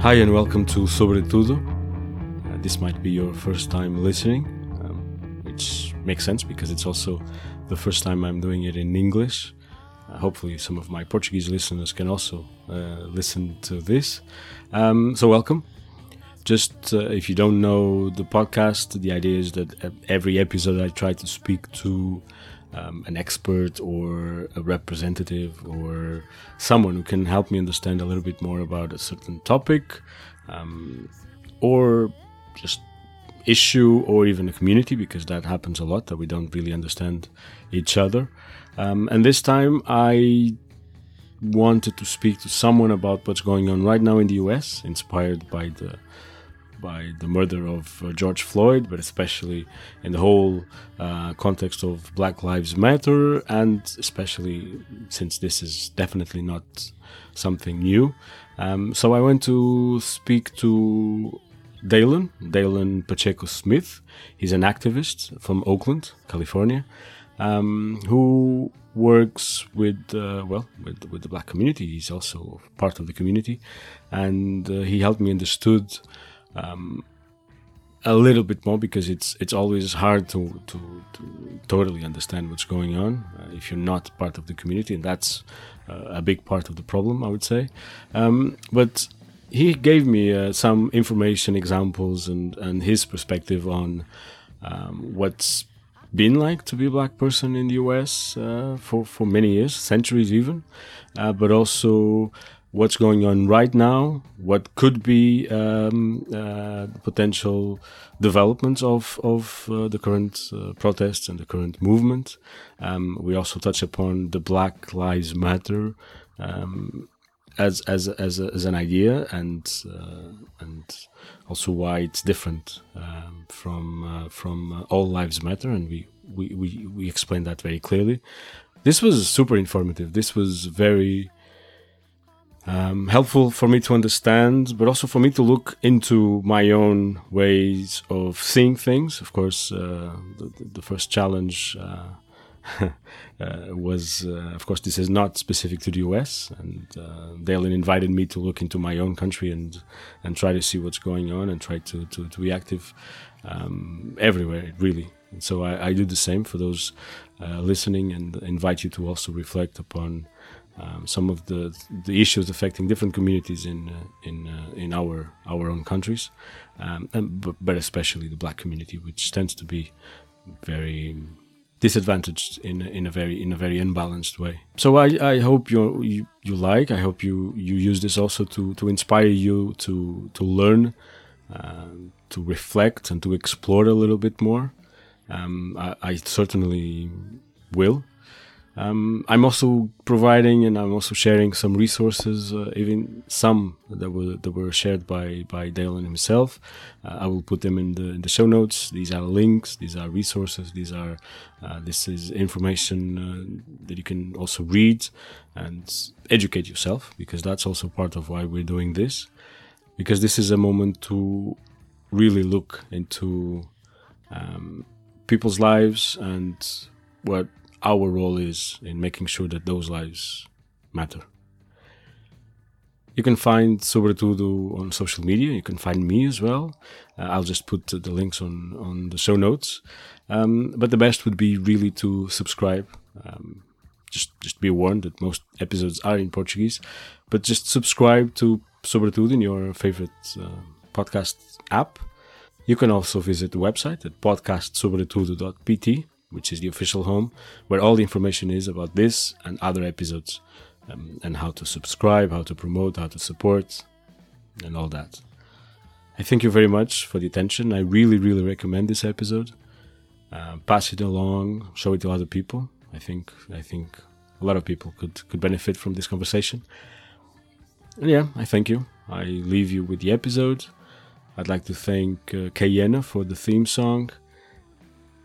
Hi and welcome to Sobretudo. Uh, this might be your first time listening, um, which makes sense because it's also the first time I'm doing it in English. Uh, hopefully, some of my Portuguese listeners can also uh, listen to this. Um, so, welcome. Just uh, if you don't know the podcast, the idea is that every episode I try to speak to um, an expert or a representative or someone who can help me understand a little bit more about a certain topic um, or just issue or even a community because that happens a lot that we don't really understand each other. Um, and this time I wanted to speak to someone about what's going on right now in the US, inspired by the by the murder of uh, George Floyd, but especially in the whole uh, context of Black Lives Matter, and especially since this is definitely not something new. Um, so I went to speak to Dalen, Dalen Pacheco Smith. He's an activist from Oakland, California, um, who works with uh, well with, with the black community. He's also part of the community, and uh, he helped me understood um, a little bit more because it's it's always hard to to, to totally understand what's going on uh, if you're not part of the community, and that's uh, a big part of the problem, I would say. Um, but he gave me uh, some information, examples, and and his perspective on um, what's been like to be a black person in the U.S. Uh, for for many years, centuries even, uh, but also what's going on right now, what could be um, uh, potential developments of of uh, the current uh, protests and the current movement. Um, we also touch upon the Black Lives Matter um, as as as, a, as, an idea and uh, and also why it's different um, from uh, from uh, All Lives Matter, and we we we we explain that very clearly. This was super informative. This was very um, helpful for me to understand, but also for me to look into my own ways of seeing things. Of course, uh, the, the, first challenge uh, uh, was, uh, of course, this is not specific to the US, and uh, Dalen invited me to look into my own country and and try to see what's going on and try to to, to be active um, everywhere, really. And so I, I, do the same for those uh, listening, and invite you to also reflect upon um, some of the the issues affecting different communities in uh, in uh, in our our own countries, um, and, but, but, especially the black community, which tends to be very disadvantaged in in a very in a very unbalanced way. So I, I hope you, you like. I hope you you use this also to to inspire you to to learn, uh, to reflect, and to explore a little bit more. Um, I, I certainly will. Um, I'm also providing and I'm also sharing some resources, uh, even some that were that were shared by by Dalen himself. Uh, I will put them in the in the show notes. These are links. These are resources. These are uh, this is information uh, that you can also read and educate yourself because that's also part of why we're doing this. Because this is a moment to really look into um, people's lives and what our role is in making sure that those lives matter. You can find Sobretudo on social media. You can find me as well. Uh, I'll just put the links on, on the show notes. Um, but the best would be really to subscribe. Um, just just be warned that most episodes are in Portuguese, but just subscribe to Sobretudo in your favorite uh, podcast app. You can also visit the website at podcastsobretudo.pt which is the official home, where all the information is about this and other episodes, um, and how to subscribe, how to promote, how to support, and all that. I thank you very much for the attention. I really, really recommend this episode. Uh, pass it along, show it to other people. I think I think a lot of people could could benefit from this conversation. And yeah, I thank you. I leave you with the episode. I'd like to thank uh, Cayena for the theme song.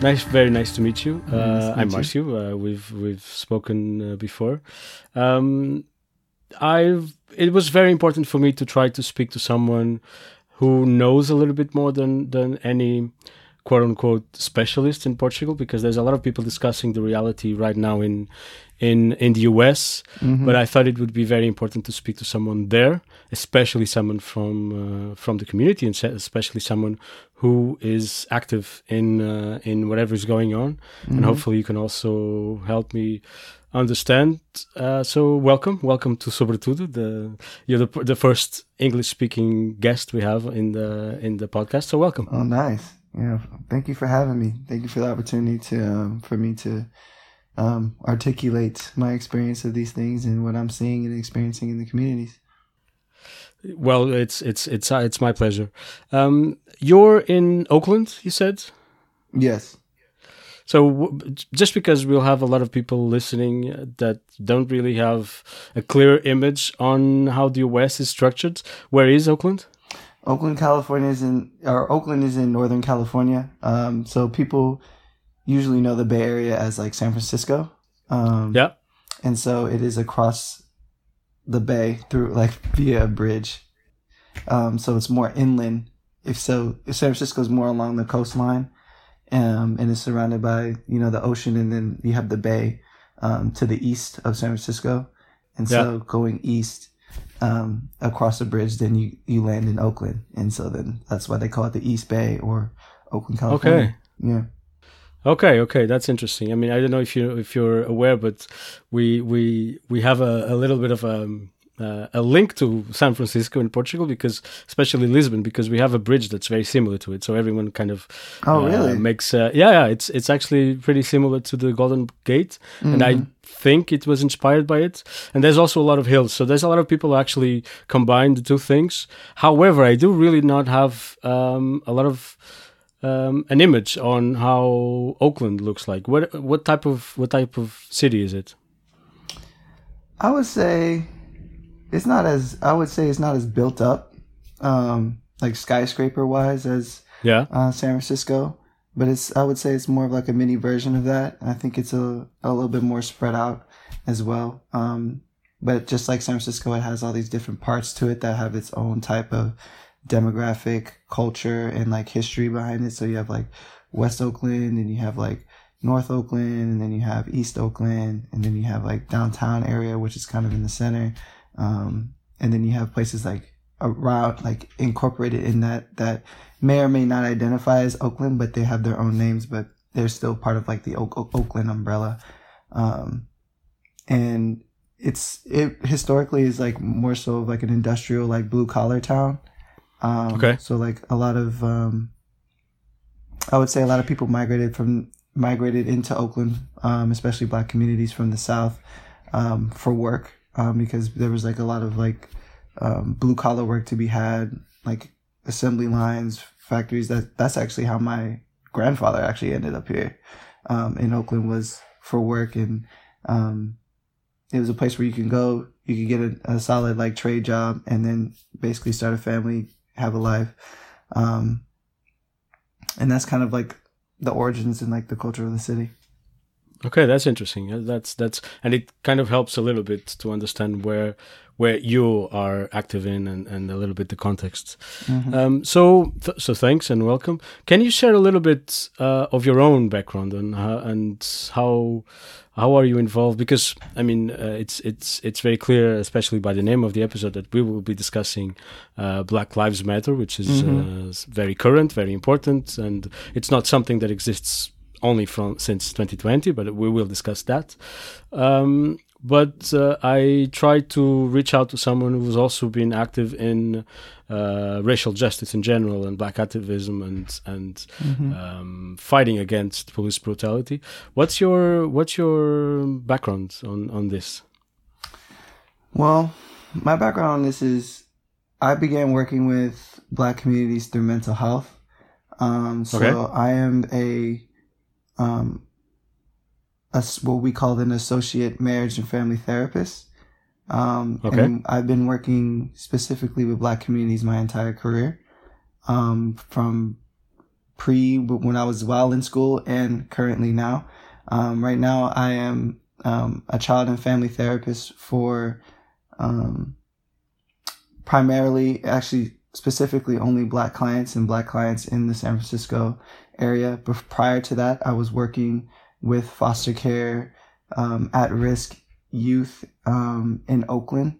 Nice, very nice to meet you. Nice Uh, I'm meet Marcio. Uh, we've we've spoken uh, before. Um, I've. It was very important for me to try to speak to someone who knows a little bit more than than any quote unquote specialist in Portugal because there's a lot of people discussing the reality right now in in in the US. Mhm. But I thought it would be very important to speak to someone there, especially someone from uh, from the community, and especially someone who is active in uh, in whatever is going on. And Mhm. hopefully, you can also help me understand. Uh, so, welcome, welcome to Sobretudo. The you're the the first English speaking guest we have in the in the podcast. So, welcome. Oh, nice. Yeah. Thank you for having me. Thank you for the opportunity to um, for me to um, articulate my experience of these things and what I'm seeing and experiencing in the communities. Well, it's it's it's uh, it's my pleasure. Um, you're in Oakland, you said. Yes. So just because we'll have a lot of people listening that don't really have a clear image on how the US is structured, where is Oakland? Oakland, California is in, or Oakland is in Northern California. Um, so people usually know the Bay Area as like San Francisco. Um, Yeah. And so it is across the bay through like via a bridge. Um, so it's more inland. If so, if San Francisco is more along the coastline, um, and it's surrounded by, you know, the ocean and then you have the bay, um, to the east of San Francisco. And so going east, um, across the bridge, then you, you land in Oakland. And so then that's why they call it the East Bay or Oakland, California. Okay. Yeah. Okay, okay, that's interesting. I mean, I don't know if you if you're aware, but we we we have a, a little bit of a uh, a link to San Francisco in Portugal because especially Lisbon because we have a bridge that's very similar to it. So everyone kind of Oh, uh, really? makes uh, yeah yeah it's it's actually pretty similar to the Golden Gate, and I think it was inspired by it. And there's also a lot of hills, so there's a lot of people who actually combine the two things. However, I do really not have um, a lot of um, an image on how Oakland looks like. What what type of what type of city is it? I would say it's not as I would say it's not as built up, um, like skyscraper wise as Yeah. uh, San Francisco, but it's I would say it's more of like a mini version of that. I think it's a a little bit more spread out as well. Um, but just like San Francisco, it has all these different parts to it that have its own type of demographic, culture, and like history behind it. So you have like West Oakland, and you have like North Oakland, and then you have East Oakland, and then you have like downtown area, which is kind of in the center. Um, and then you have places like around, like incorporated in that, that may or may not identify as Oakland, but they have their own names, but they're still part of like the Oak, Oak- Oakland umbrella. Um, and it's, it historically is like more so of like an industrial, like blue collar town. Um, Okay. So like a lot of, um, I would say a lot of people migrated from migrated into Oakland, um, especially black communities from the South, um, for work, um, because there was like a lot of like, um, blue collar work to be had, like assembly lines, factories. That that's actually how my grandfather actually ended up here, um, in Oakland was for work and, um, it was a place where you can go, you can get a, a solid like trade job and then basically start a family, have a life. Um, and that's kind of like the origins and like the culture of the city. Okay, that's interesting. Uh, That's that's and it kind of helps a little bit to understand where where you are active in and, and a little bit the context. Um, so th- so thanks and welcome. Can you share a little bit uh, of your own background and how, and how how are you involved? Because I mean, uh, it's it's it's very clear, especially by the name of the episode, that we will be discussing uh, Black Lives Matter, which is uh, very current, very important, and it's not something that exists only from since 2020, but we will discuss that. Um, but uh, I tried to reach out to someone who's also been active in uh, racial justice in general and black activism and and um, fighting against police brutality. What's your what's your background on on this? Well, my background on this is I began working with black communities through mental health. Um, so Okay. I am a, um, a what we call an associate marriage and family therapist. Um, Okay. and I've been working specifically with black communities my entire career, um, from pre when I was while in school and currently now. Um, right now, I am um, a child and family therapist for um, primarily, actually, specifically only black clients and black clients in the San Francisco area. But prior to that, I was working with foster care, um, at risk youth um, in Oakland.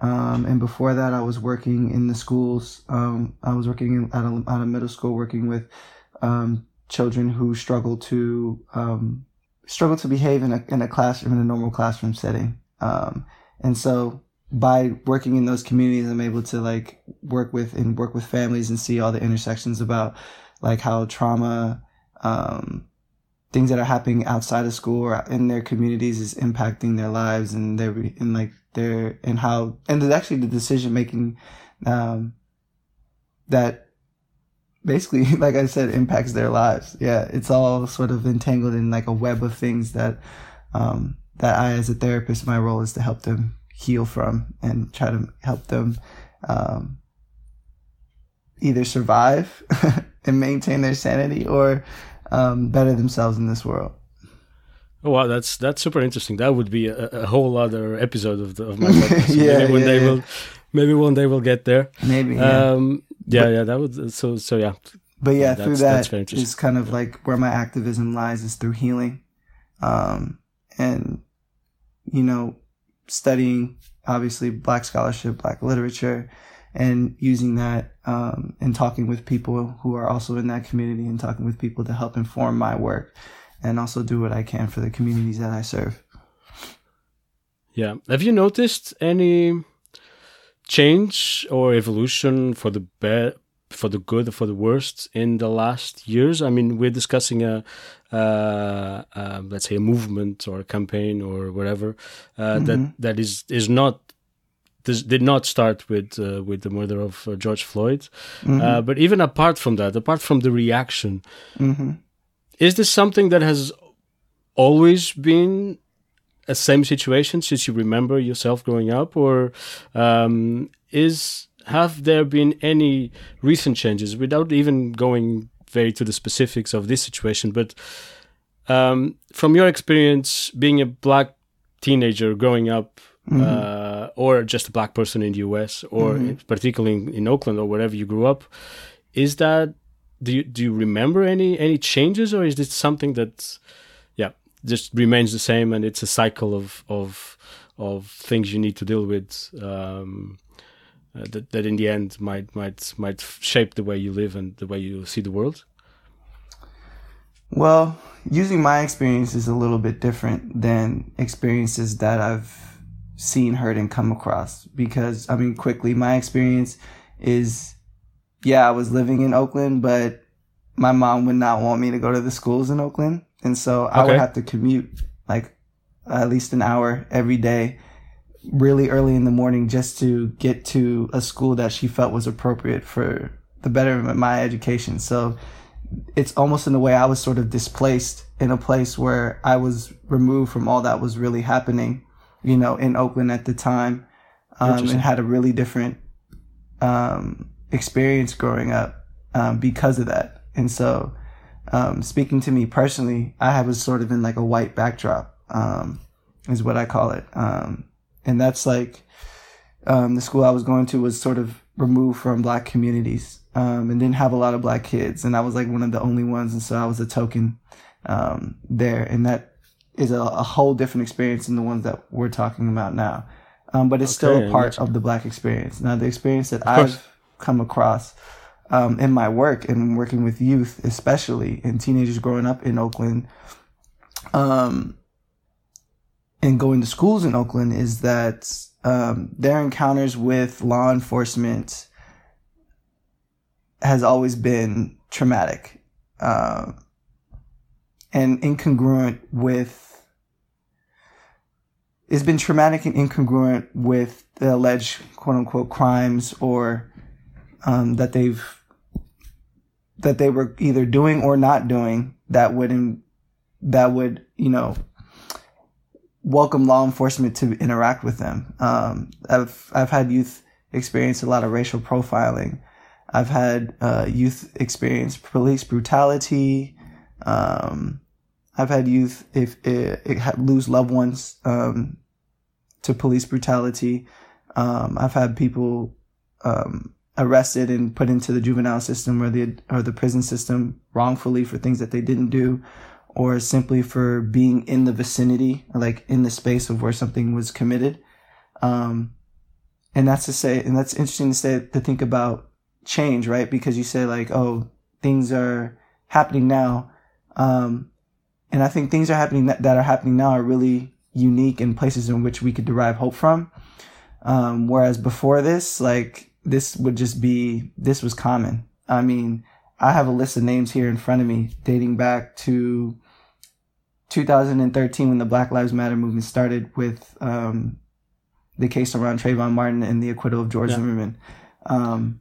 Um, and before that, I was working in the schools. Um, I was working at a, at a middle school, working with um, children who struggle to um, struggle to behave in a in a classroom in a normal classroom setting. And so, by working in those communities, I'm able to like work with and work with families and see all the intersections about like how trauma, um, things that are happening outside of school or in their communities is impacting their lives and their and like their and how and actually the decision making um, that basically like i said impacts their lives. Yeah it's all sort of entangled in like a web of things that um, that i as a therapist my role is to help them heal from and try to help them um, either survive and maintain their sanity or um, better themselves in this world. Oh wow, that's that's super interesting. That would be a, a whole other episode of the, of my podcast. yeah, maybe one yeah, day yeah. we'll maybe one day we'll get there. Maybe. Yeah, um, yeah, but, yeah, that would so so yeah. But yeah, through that is kind of like where my activism lies is through healing, um, and you know, studying obviously Black scholarship, Black literature, and using that um, and talking with people who are also in that community and talking with people to help inform my work and also do what I can for the communities that I serve. Yeah. Have you noticed any change or evolution for the bad, for the good or for the worst in the last years? I mean, we're discussing a, uh, uh, let's say, a movement or a campaign or whatever uh, mm-hmm. that that is is not this did not start with uh, with the murder of uh, George Floyd, mm-hmm. uh, but even apart from that, apart from the reaction, mm-hmm. is this something that has always been a same situation since you remember yourself growing up, or um, is have there been any recent changes without even going very to the specifics of this situation, but um, from your experience being a black teenager growing up mm-hmm. uh, or just a black person in the US, or mm-hmm. particularly in, in, Oakland or wherever you grew up. Is that do you do you remember any any changes, or is this something that yeah just remains the same and it's a cycle of of of things you need to deal with? Um, uh, that, that in the end might might might shape the way you live and the way you see the world? Well, using my experience is a little bit different than experiences that I've seen, heard, and come across. Because, I mean, quickly, my experience is, yeah, I was living in Oakland, but my mom would not want me to go to the schools in Oakland. And so okay. I would have to commute like at least an hour every day, really early in the morning just to get to a school that she felt was appropriate for the betterment of my education. So it's almost in a way I was sort of displaced in a place where I was removed from all that was really happening you know, in Oakland at the time, um, and had a really different um, experience growing up um, because of that. And so, um, speaking to me personally, I was sort of in like a white backdrop, um, is what I call it. Um, and that's like the school I was going to was sort of removed from black communities and didn't have a lot of black kids. And I was like one of the only ones. And so I was a token there. And that is a, a, whole different experience than the ones that we're talking about now. Um, but it's okay, still a part of the black experience. Now, the experience that I've come across um, in my work and working with youth, especially and teenagers growing up in Oakland, um, and going to schools in Oakland, is that um, their encounters with law enforcement has always been traumatic. Uh, and incongruent with it's been traumatic and incongruent with the alleged quote unquote crimes or um, that they've that they were either doing or not doing that would that would you know welcome law enforcement to interact with them. Um, I've I've had youth experience a lot of racial profiling I've had uh, youth experience police brutality. Um, I've had youth if it, it lose loved ones um, to police brutality. Um, I've had people um, arrested and put into the juvenile system or the or the prison system wrongfully for things that they didn't do, or simply for being in the vicinity, like in the space of where something was committed. Um, and that's to say, and that's interesting to say to think about change, right? Because you say like, oh, things are happening now. Um, and I think things are happening that, that are happening now are really unique in places in which we could derive hope from. Um, whereas before this, like this would just be, this was common. I mean, I have a list of names here in front of me dating back to 2013 when the Black Lives Matter movement started with, um, the case around Trayvon Martin and the acquittal of George yeah. Zimmerman. Um,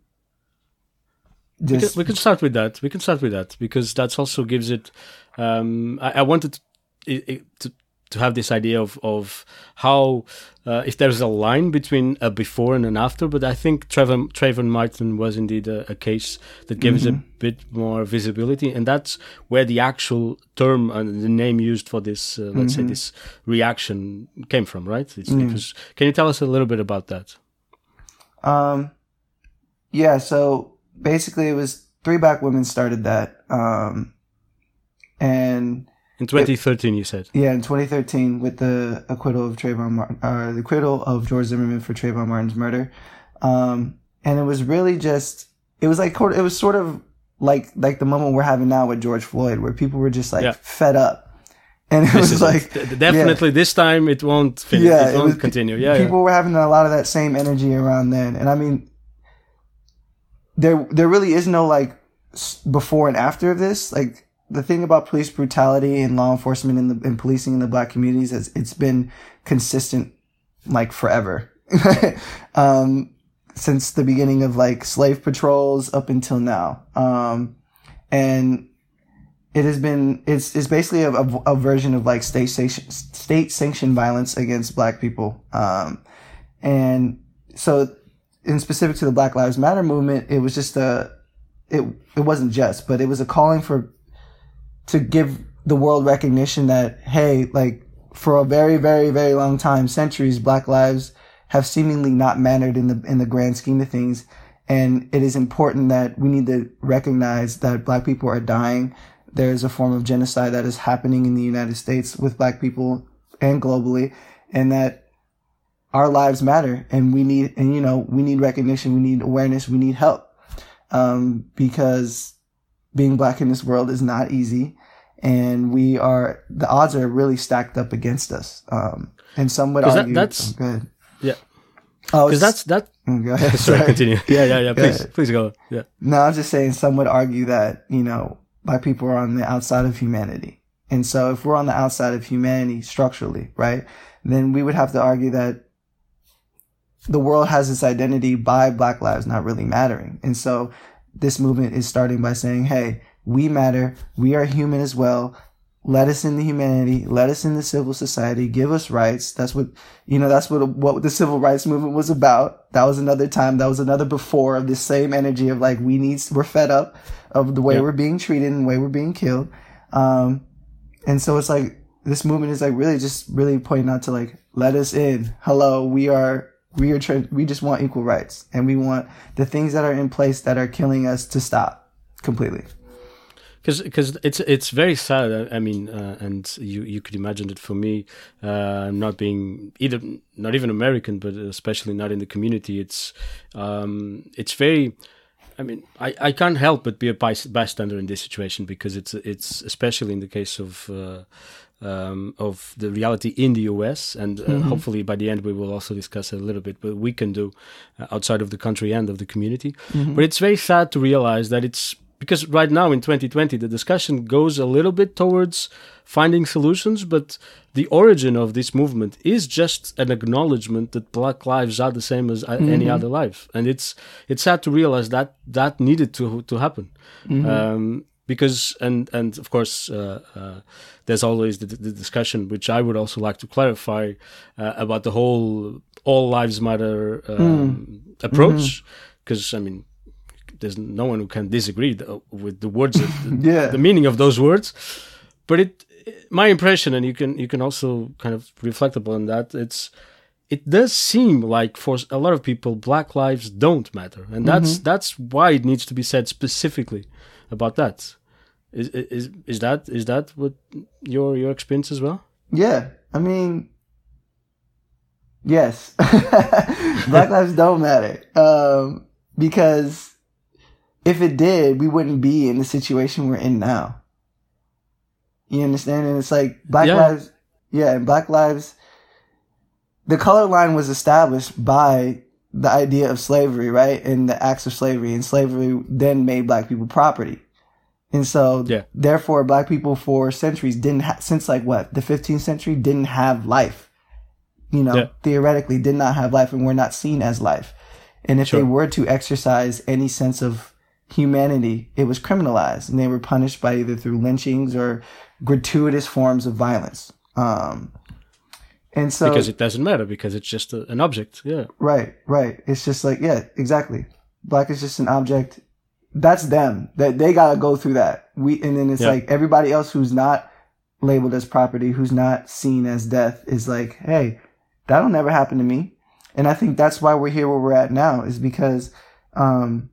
just, we, can, we, can, start with that. We can start with that because that also gives it. Um, I, I, wanted to, to, to have this idea of of how uh, if there's a line between a before and an after, but I think Trayvon Martin was indeed a, a case that gives mm-hmm. a bit more visibility, and that's where the actual term and the name used for this, uh, let's mm-hmm. say, this reaction came from, right? It's mm. because can you tell us a little bit about that? Um, yeah. So basically, it was three black women started that, um, and in 2013, it, you said. Yeah, in 2013, with the acquittal of Trayvon Martin, uh, the acquittal of George Zimmerman for Trayvon Martin's murder. Um, and it was really just, it was like, it was sort of like, like the moment we're having now with George Floyd, where people were just like yeah. fed up. And it this was like, it. definitely yeah. this time it won't finish. Yeah, it, it won't was, continue. Yeah. People yeah. were having a lot of that same energy around then. And I mean, there, there really is no like before and after of this. Like, the thing about police brutality and law enforcement and, the, and policing in the black communities is it's been consistent like forever. um, since the beginning of like slave patrols up until now. Um, and it has been, it's, it's basically a, a, a version of like state state sanctioned violence against black people. Um, and so in specific to the Black Lives Matter movement, it was just a, it, it wasn't just, but it was a calling for to give the world recognition that, hey, like for a very, very, very long time, centuries, black lives have seemingly not mattered in the, in the grand scheme of things. And it is important that we need to recognize that black people are dying. There is a form of genocide that is happening in the United States with black people and globally, and that our lives matter and we need, and you know, we need recognition, we need awareness, we need help. Um, because being black in this world is not easy and we are the odds are really stacked up against us. Um, and some would argue that, that's oh, good. Yeah. Oh, because that's that. Mm, go ahead. Sorry, continue. Yeah, yeah, yeah. Please, please go. Yeah. No, I was just saying. Some would argue that you know black people are on the outside of humanity, and so if we're on the outside of humanity structurally, right, then we would have to argue that the world has its identity by Black lives not really mattering, and so this movement is starting by saying, hey we matter. We are human as well. Let us in the humanity. Let us in the civil society. Give us rights. That's what, you know, that's what, what the civil rights movement was about. That was another time. That was another before of this same energy of like, we need, we're fed up of the way yeah. we're being treated and the way we're being killed. Um, and so it's like, this movement is like really just really pointing out to like, let us in. Hello. We are, we are, tra- we just want equal rights and we want the things that are in place that are killing us to stop completely because because it's it's very sad. I mean, uh, and you you could imagine that for me, uh, not being either not even American, but especially not in the community, it's um, it's very. I mean, I, I can't help but be a bystander in this situation because it's it's especially in the case of uh, um, of the reality in the US, and uh, mm-hmm. hopefully by the end we will also discuss a little bit what we can do uh, outside of the country and of the community. Mm-hmm. But it's very sad to realize that it's because right now in 2020 the discussion goes a little bit towards finding solutions but the origin of this movement is just an acknowledgement that black lives are the same as mm-hmm. any other life and it's it's sad to realize that that needed to to happen mm-hmm. um, because and and of course uh, uh, there's always the, the, discussion which I would also like to clarify uh, about the whole all lives matter um, mm. approach because mm-hmm. I mean there's no one who can disagree th- with the words, the, Yeah. the meaning of those words. But it, my impression, and you can you can also kind of reflect upon that. It's it does seem like for a lot of people, Black lives don't matter, and that's that's why it needs to be said specifically about that. Is is is that is that what your your experience as well? Yeah, I mean, yes, Black lives don't matter um, because if it did, we wouldn't be in the situation we're in now. You understand? And it's like Black Yeah. lives, yeah, and Black lives. The color line was established by the idea of slavery, right, and the acts of slavery, and slavery then made Black people property. And so, Yeah. therefore, black people for centuries didn't ha- since like what the 15th century didn't have life. You know, Yeah. theoretically did not have life, and were not seen as life. And if they were to exercise any sense of humanity, it was criminalized, and they were punished by either through lynchings or gratuitous forms of violence. Um, and so, because it doesn't matter because it's just a, an object. Yeah. Right, right. It's just like, yeah, exactly. Black is just an object. That's them. That they gotta go through that. We and then it's Yeah. like everybody else who's not labeled as property, who's not seen as death, is like, hey, that'll never happen to me. And I think that's why we're here where we're at now, is because um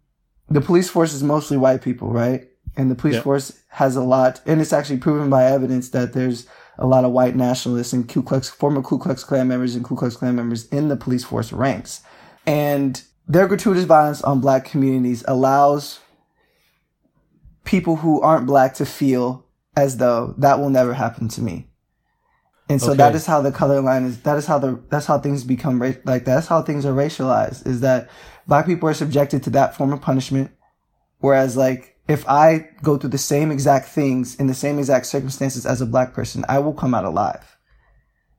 the police force is mostly white people, right? And the police Yeah. force has a lot, and it's actually proven by evidence that there's a lot of white nationalists and Ku Klux, former Ku Klux Klan members and Ku Klux Klan members in the police force ranks. And their gratuitous violence on black communities allows people who aren't black to feel as though that will never happen to me. And so Okay. that is how the color line is. That is how the that's how things become ra- like that's how things are racialized. Is that black people are subjected to that form of punishment, whereas like if I go through the same exact things in the same exact circumstances as a black person, I will come out alive.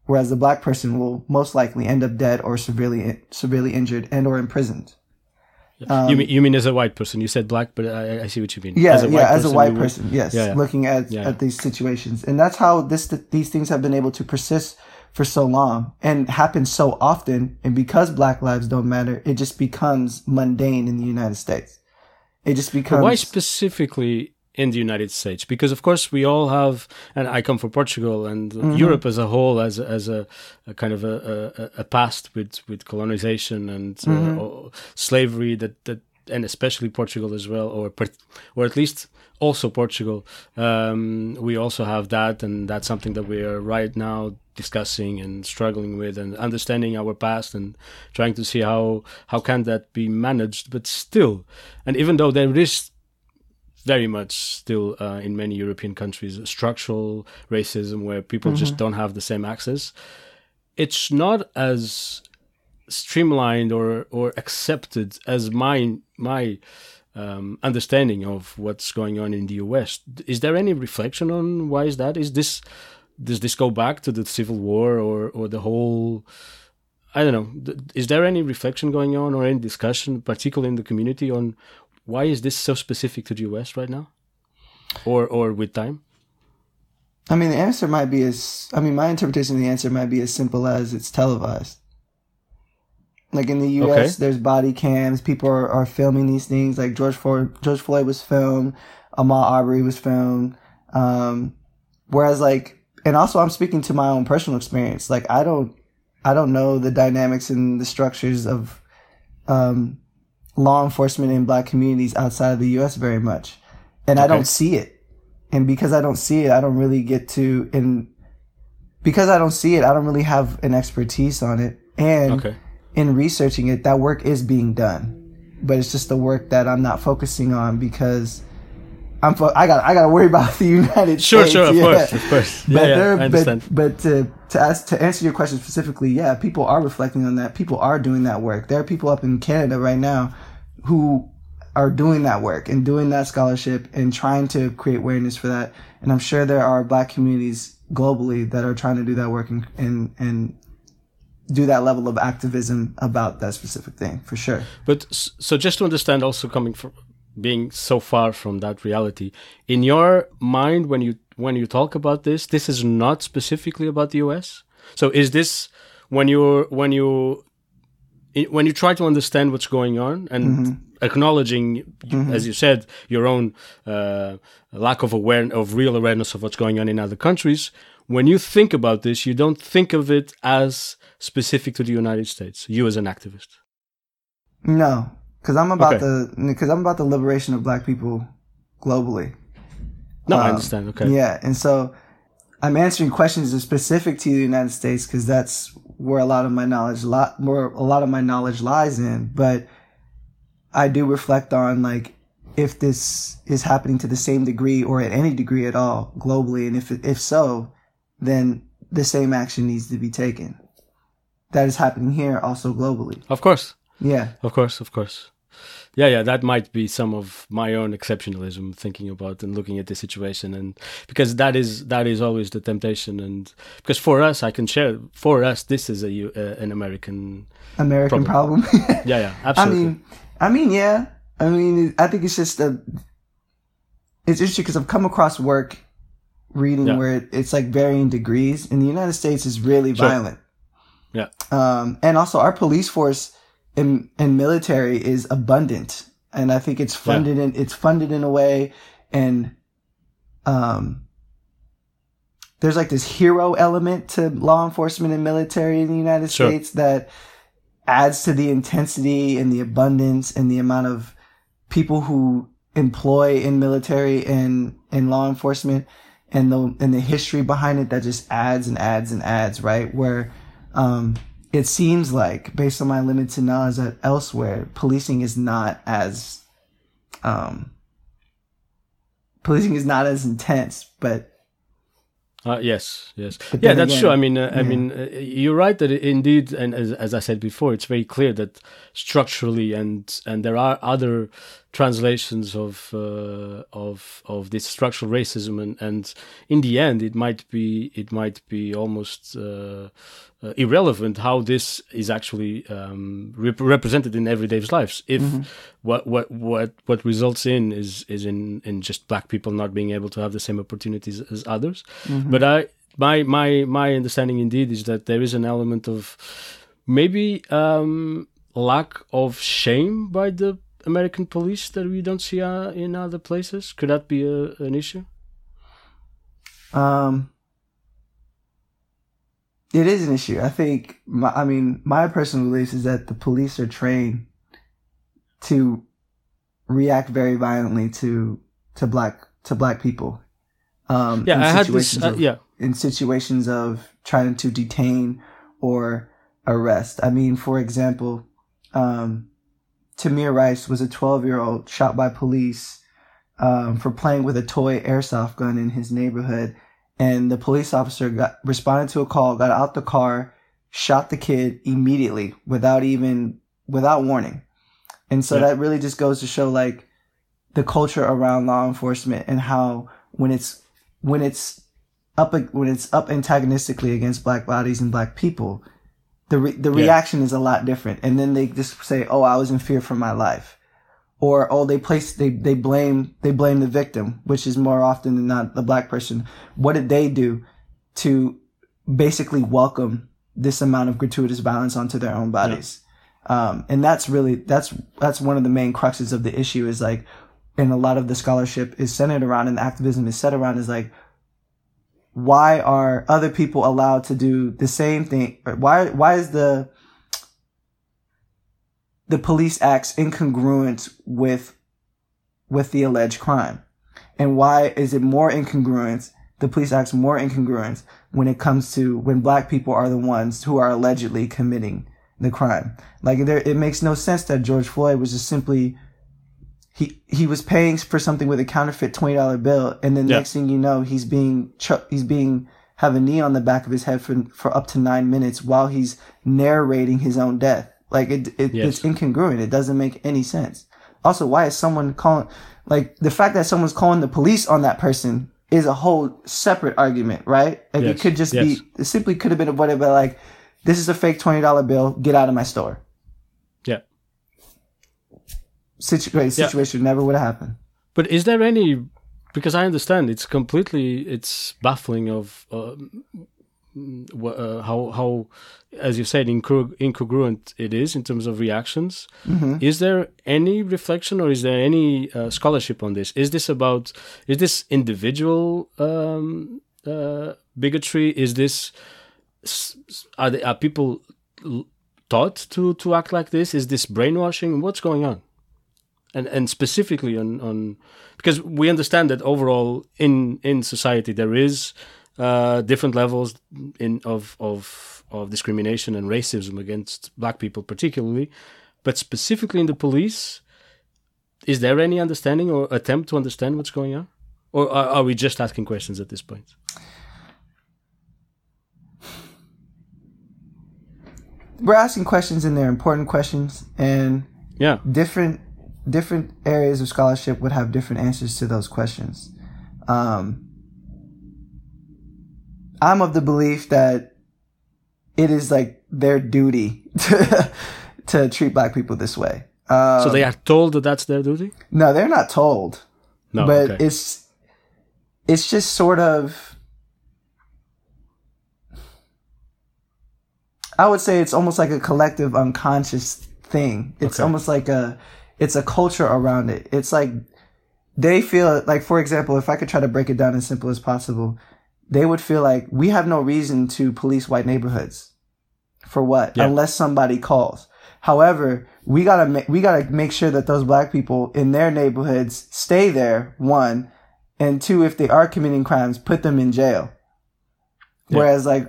Whereas the black person will most likely end up dead or severely severely injured and or imprisoned. You mean you mean as a white person? You said black, but I, I see what you mean. Um, Yeah, as a white yeah, as a person, white you would- person, yes, Yeah, yeah. looking at Yeah. at these situations, and that's how this these things have been able to persist for so long and happen so often. And because Black lives don't matter, it just becomes mundane in the United States. It just becomes Why specifically in the United States? Because of course we all have, and I come from Portugal, and Mm-hmm. Europe as a whole as a, as a, a kind of a, a, a past with with colonization and uh, Mm-hmm. or slavery that that and especially Portugal as well, or or at least also Portugal. Um, we also have that, and that's something that we are right now discussing and struggling with, and understanding our past and trying to see how how can that be managed. But still, and even though there is very much still uh, in many European countries structural racism where people just don't have the same access. It's not as streamlined or or accepted as my my um, understanding of what's going on in the US. Is there any reflection on why is that? Is this does this go back to the Civil War or or the whole? I don't know. Is there any reflection going on or any discussion, particularly in the community, on why is this so specific to the US right now, or or with time? I mean, the answer might be as I mean, my interpretation of the answer might be as simple as it's televised. Like in the U.S., Okay. there's body cams. People are, are filming these things. Like George Floyd, George Floyd was filmed. Ahmaud Arbery was filmed. Um, whereas, like, and also, I'm speaking to my own personal experience. Like, I don't, I don't know the dynamics and the structures of um, law enforcement in Black communities outside of the U.S. very much, and I don't see it. And because I don't see it, I don't really get to and because I don't see it, I don't really have an expertise on it. And Okay. in researching it, that work is being done, but it's just the work that I'm not focusing on because I'm fo- I got I got to worry about the United Sure, States. sure, sure, of yeah. course, of course. But Yeah, yeah, I understand. but but to to ask to answer your question specifically, yeah, people are reflecting on that. People are doing that work. There are people up in Canada right now who are doing that work and doing that scholarship and trying to create awareness for that. And I'm sure there are Black communities globally that are trying to do that work and and, and do that level of activism about that specific thing for sure. But so just to understand, also coming from being so far from that reality, in your mind, when you when you talk about this, this is not specifically about the U.S. So is this when you're when you when you try to understand what's going on and Mm-hmm. acknowledging, as you said, your own uh, lack of aware of real awareness of what's going on in other countries. When you think about this, you don't think of it as specific to the United States. You as an activist. No, because I'm about Okay. the because I'm about the liberation of Black people globally. No, I Um, understand. Okay. Yeah, and so I'm answering questions that are specific to the United States because that's where a lot of my knowledge, lot more a lot of my knowledge lies in. But I do reflect on like if this is happening to the same degree or at any degree at all globally, and if if so, then the same action needs to be taken. That is happening here also globally. Of course. Yeah. Of course, of course. Yeah, yeah, that might be some of my own exceptionalism thinking about and looking at the situation and because that is that is always the temptation and because for us I can share for us this is a uh, an American American problem. Yeah, yeah, absolutely. I mean, I mean, yeah. I mean, I think it's just a. It's interesting because I've come across work reading Yeah. where it's like varying degrees, and the United States is really Sure. violent. Yeah. Um, and also our police force and and military is abundant, and I think it's funded in it's funded in a way, and um. There's like this hero element to law enforcement and military in the United Sure. States that adds to the intensity and the abundance and the amount of people who employ in military and in law enforcement and the and the history behind it that just adds and adds and adds right where um it seems like based on my limited knowledge that elsewhere policing is not as um policing is not as intense but Uh, yes, yes, But yeah, that's again, true. I mean, uh, I mean, uh, you're right that indeed, and as, as I said before, it's very clear that structurally, and and there are other translations of uh, of of this structural racism, and and in the end, it might be it might be almost. Uh, uh, irrelevant how this is actually um, rep- represented in everyday lives. If what what what what results in is is in in just black people not being able to have the same opportunities as others. But I my my my understanding indeed is that there is an element of maybe um, lack of shame by the American police that we don't see uh, in other places. Could that be a, an issue? Um, it is an issue. I think. My, I mean, my personal belief is that the police are trained to react very violently to to black to black people. Um, in Yeah, I had this. situations Uh, of- yeah, in situations of trying to detain or arrest. I mean, for example, um, Tamir Rice was a 12 year old shot by police um, for playing with a toy airsoft gun in his neighborhood. And the police officer got responded to a call, got out the car, shot the kid immediately without even without warning. And so Yeah. that really just goes to show like the culture around law enforcement and how when it's when it's up when it's up antagonistically against black bodies and black people, the re- the Yeah. reaction is a lot different. And then they just say, "Oh, I was in fear for my life," or "Oh, they place they they blame they blame the victim," which is more often than not the black person. What did they do to basically welcome this amount of gratuitous violence onto their own bodies? Um, and that's really that's that's one of the main cruxes of the issue is like, and a lot of the scholarship is centered around and the activism is set around is like why are other people allowed to do the same thing? Why why is the the police acts incongruent with with the alleged crime? And why is it more incongruent? The police acts more incongruent when it comes to when black people are the ones who are allegedly committing the crime. Like there, it makes no sense that George Floyd was just simply he he was paying for something with a counterfeit twenty dollar bill, and then Yeah. next thing you know, he's being ch- he's being have a knee on the back of his head for for up to nine minutes while he's narrating his own death. Like it, it Yes. it's incongruent. It doesn't make any sense. Also, why is someone calling like the fact that someone's calling the police on that person is a whole separate argument, right? Like it could just Yes. be it simply could have been whatever like this is a fake twenty dollar bill. Get out of my store. Situ- great Yeah. situation never would have happened. But is there any? Because I understand it's completely it's baffling of uh, uh, how how as you said incongruent it is in terms of reactions mm-hmm. is there any reflection or is there any uh, scholarship on this is this about is this individual um, uh, bigotry is this are, they, are people taught to to act like this is this brainwashing what's going on and and specifically on on because we understand that overall in in society there is uh, different levels in of of of discrimination and racism against black people particularly but specifically in the police is there any understanding or attempt to understand what's going on? Or are, are we just asking questions at this point? We're asking questions and they're important questions and yeah. different different areas of scholarship would have different answers to those questions um, i'm of the belief that it is like their duty to, to treat black people this way um, so they are told that that's their duty no they're not told no but okay. it's it's just sort of I would say it's almost like a collective unconscious thing. It's okay. almost like a, it's a culture around it. It's like they feel like, for example, if I could try to break it down as simple as possible, they would feel like we have no reason to police white neighborhoods. For what? Yeah. Unless somebody calls. However, we gotta ma- we gotta make sure that those black people in their neighborhoods stay there. One, and two, if they are committing crimes, put them in jail. Yeah. Whereas like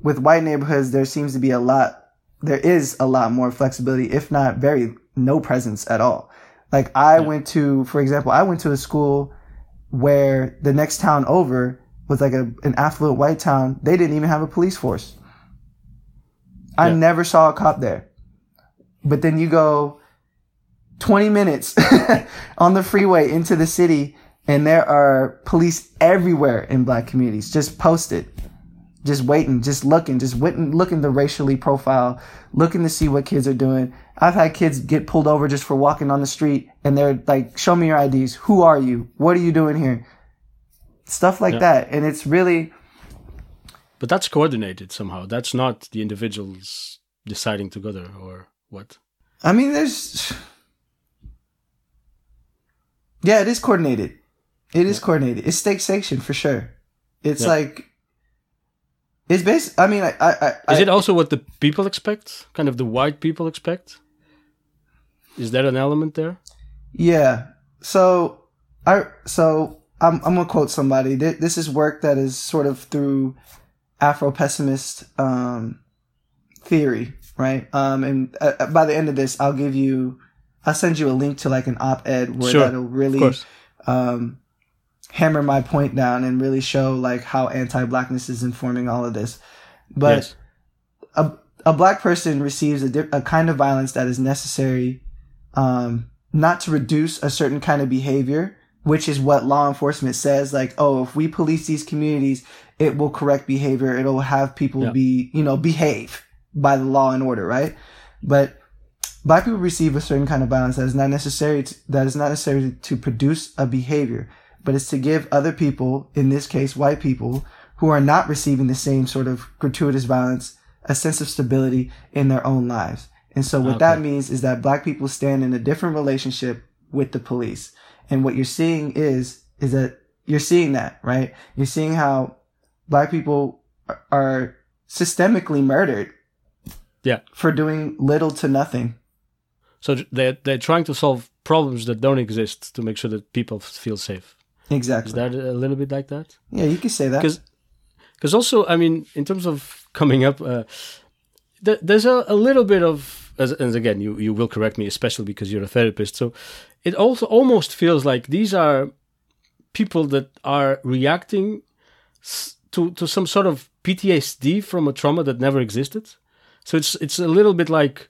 with white neighborhoods, there seems to be a lot, there is a lot more flexibility, if not very no presence at all. Like I yeah. went to, for example, I went to a school where the next town over was like a, an affluent white town. They didn't even have a police force. I yeah. never saw a cop there. But then you go 20 minutes on the freeway into the city and there are police everywhere in black communities just posted just waiting, just looking, just waiting, looking to racially profile, looking to see what kids are doing. I've had kids get pulled over just for walking on the street and they're like, show me your IDs. Who are you? What are you doing here? Stuff like yeah. that. And it's really. But that's coordinated somehow. That's not the individuals deciding together or what? I mean, there's. Yeah, it is coordinated. It is yeah. coordinated. It's state sanctioned for sure. It's yeah. like it's based. I mean, I, I, I, Is it also what the people expect? Kind of the white people expect? Is that an element there? Yeah. So I so I'm I'm gonna quote somebody. This is work that is sort of through Afro pessimist um, theory, right? Um, and uh, uh, by the end of this, I'll give you, I'll send you a link to like an op-ed where sure. that'll really um, hammer my point down and really show like how anti-blackness is informing all of this. But yes. a a black person receives a, di- a kind of violence that is necessary, um, not to reduce a certain kind of behavior, which is what law enforcement says. Like, oh, if we police these communities, it will correct behavior. It'll have people yeah. be, you know, behave by the law and order, right? But black people receive a certain kind of violence that is not necessary to, that is not necessary to produce a behavior but it's to give other people, in this case, white people, who are not receiving the same sort of gratuitous violence, a sense of stability in their own lives. And so what okay. that means is that black people stand in a different relationship with the police. And what you're seeing is, is that you're seeing that, right? You're seeing how black people are systemically murdered. Yeah. For doing little to nothing. So they're, they're trying to solve problems that don't exist to make sure that people feel safe. Exactly. Is that a little bit like that? Yeah, you can say that. Because, because also, I mean, in terms of coming up, uh, th- there's a, a little bit of, as, and again, you you will correct me, especially because you're a therapist. So, it also almost feels like these are people that are reacting to to some sort of PTSD from a trauma that never existed. So it's it's a little bit like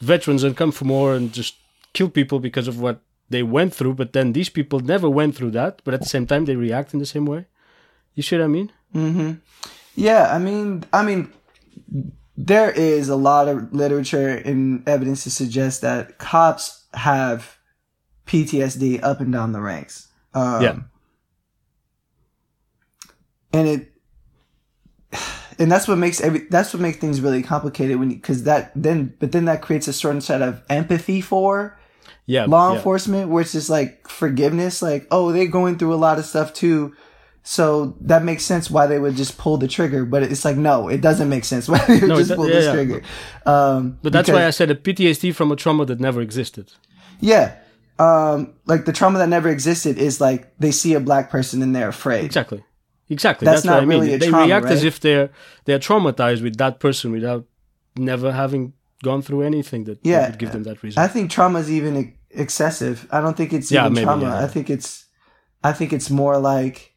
veterans that come from war and just kill people because of what they went through, but then these people never went through that, but at the same time they react in the same way. You see what I mean? Mm-hmm. Yeah, I mean, I mean, there is a lot of literature and evidence to suggest that cops have PTSD up and down the ranks. Um, yeah, and it and that's what makes every that's what makes things really complicated when because that then but then that creates a certain set of empathy for yeah law yeah. enforcement where it's just like forgiveness like oh they're going through a lot of stuff too so that makes sense why they would just pull the trigger but it's like no it doesn't make sense why they would No, just pull yeah, this yeah. trigger. Um but that's because- why i said a ptsd from a trauma that never existed. Yeah. Um like the trauma that never existed is like they see a black person and they're afraid. Exactly. Exactly. That's that's, what not i mean. really a they trauma, react as if they're they're traumatized with that person without never having gone through anything that, that would give them that reason. I think trauma is even excessive. I don't think it's Yeah, even maybe, trauma. yeah. I think it's, I think it's more like,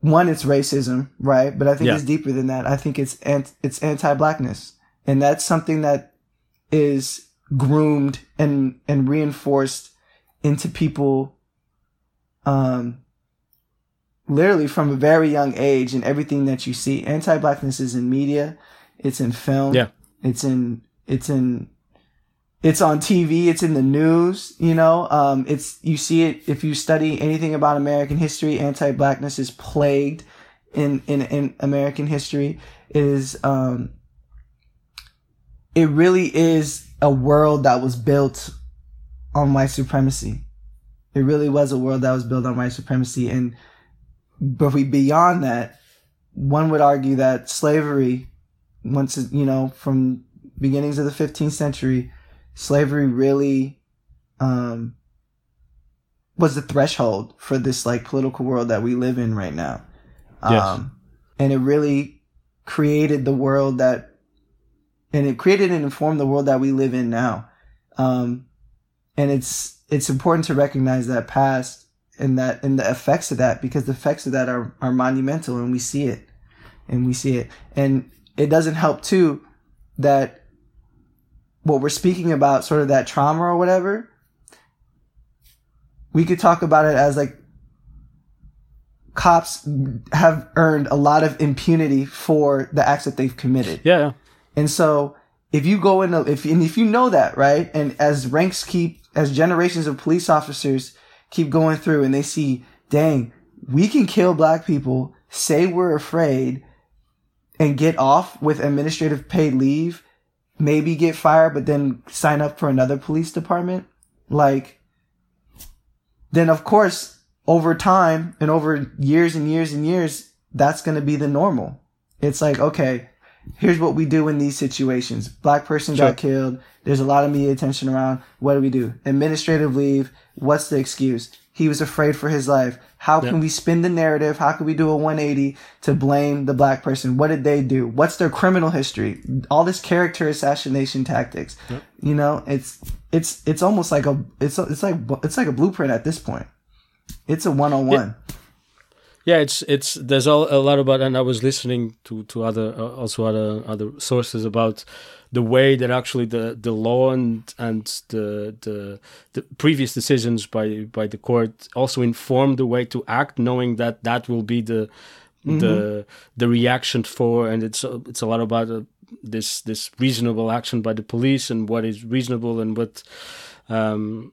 one, it's racism, right? But I think Yeah. it's deeper than that. I think it's ant- it's anti-blackness, and that's something that is groomed and and reinforced into people, um, literally from a very young age, and everything that you see. Anti-blackness is in media, it's in film, Yeah. it's in it's in it's on TV, it's in the news, you know. Um, it's you see it if you study anything about American history, anti-blackness is plagued in in, in American history. It is um it really is a world that was built on white supremacy. It really was a world that was built on white supremacy and but we beyond that, one would argue that slavery once you know from beginnings of the 15th century slavery really um was the threshold for this like political world that we live in right now. Yes. um and it really created the world that and it created and informed the world that we live in now. Um and it's it's important to recognize that past and that and the effects of that because the effects of that are are monumental and we see it. And we see it. And it doesn't help too that what we're speaking about sort of that trauma or whatever we could talk about it as like cops have earned a lot of impunity for the acts that they've committed. Yeah and so if you go in, if and if you know that, right, and as ranks keep, as generations of police officers keep going through, and they see, dang, we can kill black people, say we're afraid, and get off with administrative paid leave, maybe get fired, but then sign up for another police department, like, then of course, over time and over years and years and years, that's going to be the normal. It's like, okay, here's what we do in these situations. Black person Sure. got killed. There's a lot of media attention around. What do we do? Administrative leave. What's the excuse? He was afraid for his life. How can we spin the narrative? How can we do a 180 to blame the black person? What did they do? What's their criminal history? All this character assassination tactics. You know, it's it's it's almost like a it's it's like it's like a blueprint at this point. It's a one on one. yeah it's it's there's all, a lot about and i was listening to to other uh, also other other sources about the way that actually the the law and and the the the previous decisions by by the court also inform the way to act knowing that that will be the the the reaction for and it's it's a lot about uh, this this reasonable action by the police and what is reasonable and what um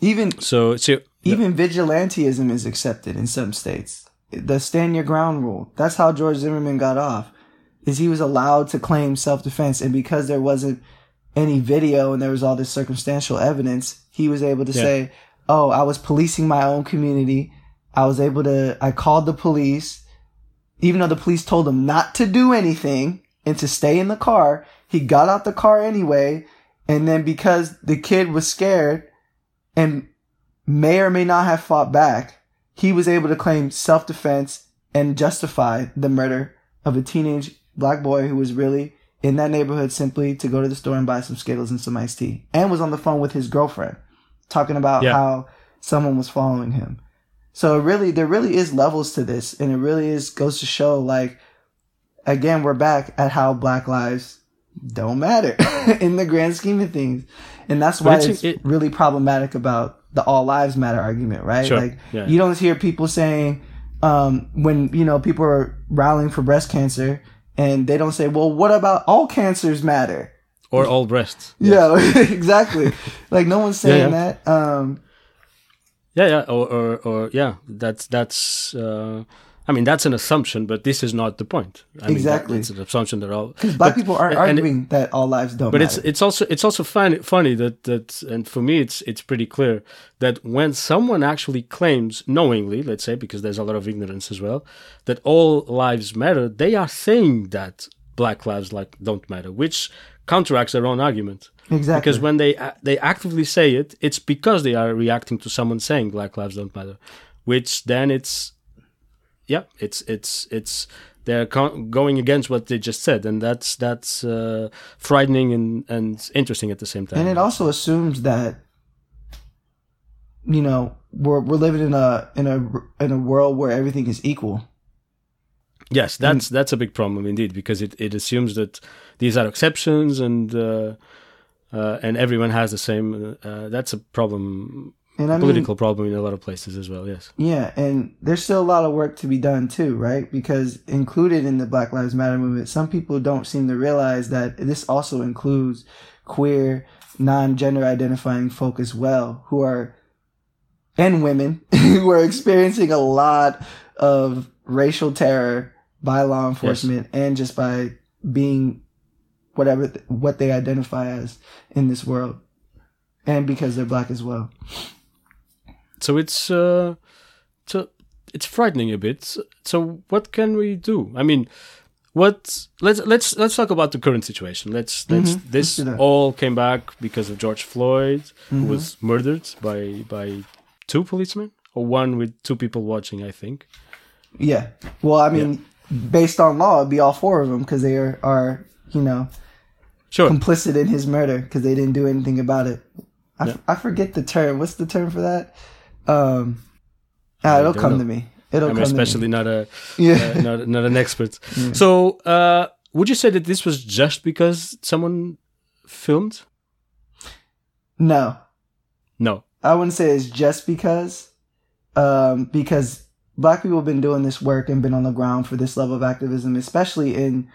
Even so so Even vigilantism is accepted in some states. The stand your ground rule. That's how George Zimmerman got off. Is he was allowed to claim self-defense and because there wasn't any video and there was all this circumstantial evidence, he was able to Yeah. say, "Oh, I was policing my own community. I was able to I called the police even though the police told him not to do anything and to stay in the car, he got out the car anyway. And then because the kid was scared and may or may not have fought back, he was able to claim self defense and justify the murder of a teenage black boy who was really in that neighborhood simply to go to the store and buy some Skittles and some iced tea. And was on the phone with his girlfriend talking about Yeah. how someone was following him. So really, there really is levels to this, and it really is goes to show, like, again, we're back at how Black lives don't matter in the grand scheme of things, and that's why it's- it's, it- really problematic about the all lives matter argument, right? Sure, Like, yeah. you don't hear people saying um, when you know people are rallying for breast cancer, and they don't say, "Well, what about all cancers matter?" or all breasts Yeah, exactly. like no one's saying yeah. that. Um, Yeah, yeah, or or, or yeah, that's that's uh, I mean, that's an assumption, but this is not the point. I Exactly. Mean, that, it's an assumption that all Because black but- people aren't and it- arguing that all lives don't but matter. it's it's also it's also funny funny that that and for me it's it's pretty clear that when someone actually claims knowingly let's say because there's a lot of ignorance as well that all lives matter they are saying that black lives like don't matter which counteracts their own argument exactly. because when they they actively say it it's because they are reacting to someone saying black lives don't matter which then it's yeah it's it's it's they're co- going against what they just said and that's that's uh, frightening and and interesting at the same time and it also assumes that you know we're we're living in a in a in a world where everything is equal. yes that's that's a big problem indeed because it, it assumes that these are exceptions and uh, uh, and everyone has the same uh, that's a problem And I mean, political problem in a lot of places as well yes Yeah, and there's still a lot of work to be done too, right? Because included in the Black Lives Matter movement, some people don't seem to realize that this also includes queer, non-gender identifying folk as well, who are and women who are experiencing a lot of racial terror by law enforcement and just by being whatever th- what they identify as in this world, and because they're black as well. So it's uh so it's frightening a bit so, what can we do i mean what let's let's let's talk about the current situation let's let's Mhm, this let's all came back because of george floyd Mhm. who was murdered by by two policemen or one with two people watching i think Yeah. Well, I mean, based on law, it'd be all four of them because they are, are, you know, sure complicit in his murder because they didn't do anything about it. I, Yeah. I forget the term. What's the term for that? Um, ah, it'll come know. to me. It'll i'm come especially not a. Yeah. uh, not, not an expert so uh would you say that this was just because someone filmed no, no I wouldn't say it's just because, um, because black people have been doing this work and been on the ground for this level of activism, especially in,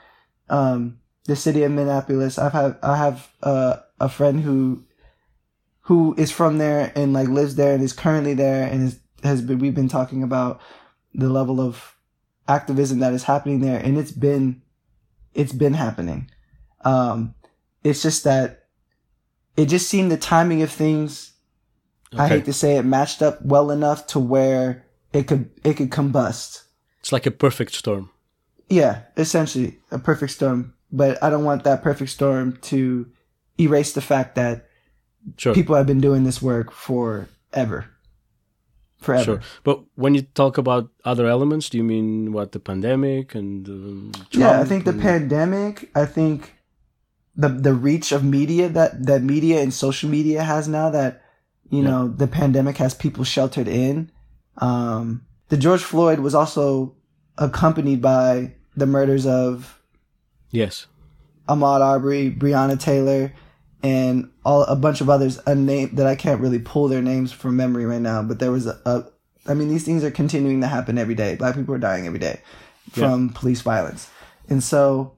um, the city of Minneapolis. I've had, I have, uh, a friend who, who is from there and like lives there and is currently there and is, has been, we've been talking about the level of activism that is happening there and it's been, it's been happening. Um, it's just that it just seemed the timing of things I hate to say it matched up well enough to where it could it could combust. it's like a perfect storm Yeah, essentially a perfect storm. But I don't want that perfect storm to erase the fact that sure people have been doing this work forever. Forever. Sure, but when you talk about other elements, do you mean what the pandemic and um, Yeah, I think the and- pandemic, I think the the reach of media that that media and social media has now that you Yeah. know the pandemic has people sheltered in. Um, the George Floyd was also accompanied by the murders of Yes, Ahmaud Arbery, Breonna Taylor, and all a bunch of others unnamed that I can't really pull their names from memory right now. But there was a, a I mean, these things are continuing to happen every day. Black people are dying every day from police violence, and so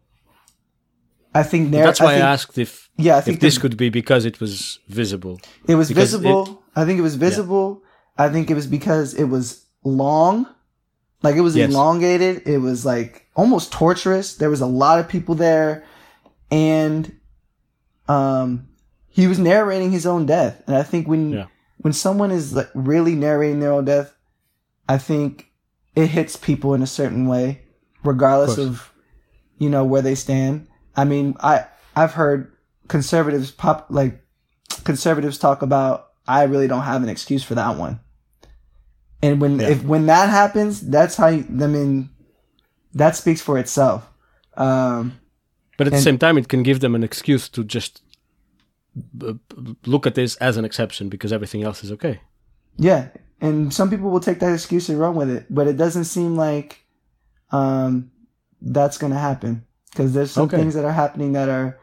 I think that's why I, think- asked if Yeah, I if think this the- could be because it was visible. It was Because visible. I think it was visible. I think it was because it was long. Like it was Yes. elongated. It was like almost torturous. There was a lot of people there and um he was narrating his own death. And I think when Yeah. when someone is like really narrating their own death, I think it hits people in a certain way regardless course. of you know where they stand. I mean, I I've heard conservatives pop like conservatives talk about I really don't have an excuse for that one. And when Yeah. if when that happens, that's how you, I mean that speaks for itself. Um But at the same time, it can give them an excuse to just b- b- look at this as an exception because everything else is okay. yeah, and some people will take that excuse and run with it, but it doesn't seem like um that's going to happen because there's some Okay. things that are happening that are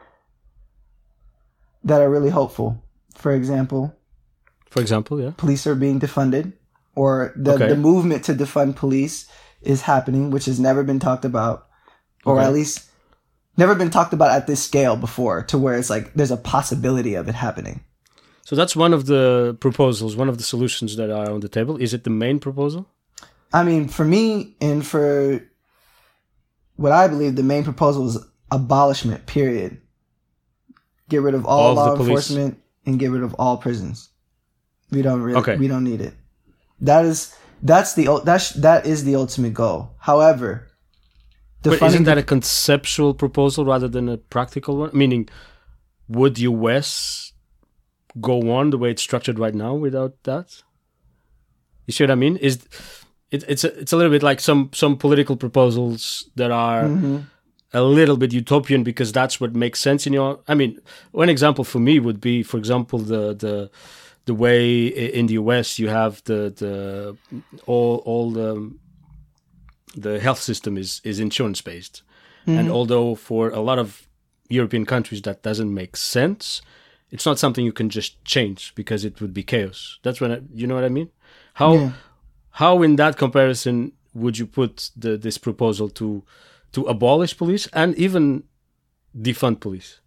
that are really hopeful. For example, For example, yeah, police are being defunded or the, Okay. the movement to defund police is happening which has never been talked about or Okay. at least never been talked about at this scale before to where it's like there's a possibility of it happening so that's one of the proposals, one of the solutions that are on the table. Is it the main proposal? I mean, for me and for what I believe, the main proposal is abolishment. Period. Get rid of all, All of law police. enforcement and get rid of all prisons. We don't really. Okay. We don't need it. That is that's the that's that is the ultimate goal. However, But isn't that a conceptual proposal rather than a practical one? Meaning, would the US go on the way it's structured right now without that? You see what I mean? Is it, it's a, it's a little bit like some some political proposals that are Mhm. a little bit utopian because that's what makes sense in your. I mean, one example for me would be, for example, the the the way in the US you have the the all all the the health system is is insurance based, and although for a lot of European countries that doesn't make sense, it's not something you can just change because it would be chaos. That's when I, you know what I mean. How Yeah. how in that comparison would you put the, this proposal to to abolish police and even defund police?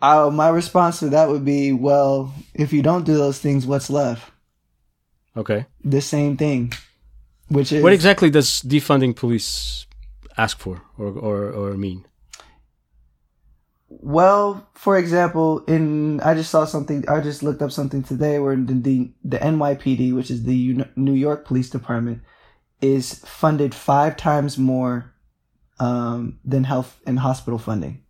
Uh, my response to that would be, well, if you don't do those things, what's left? Okay. The same thing, which is What exactly does defunding police ask for or or, or mean? Well, for example, in I just saw something. I just looked up something today where the the, the NYPD, which is the U- New York Police Department, is funded five times more um, than health and hospital funding.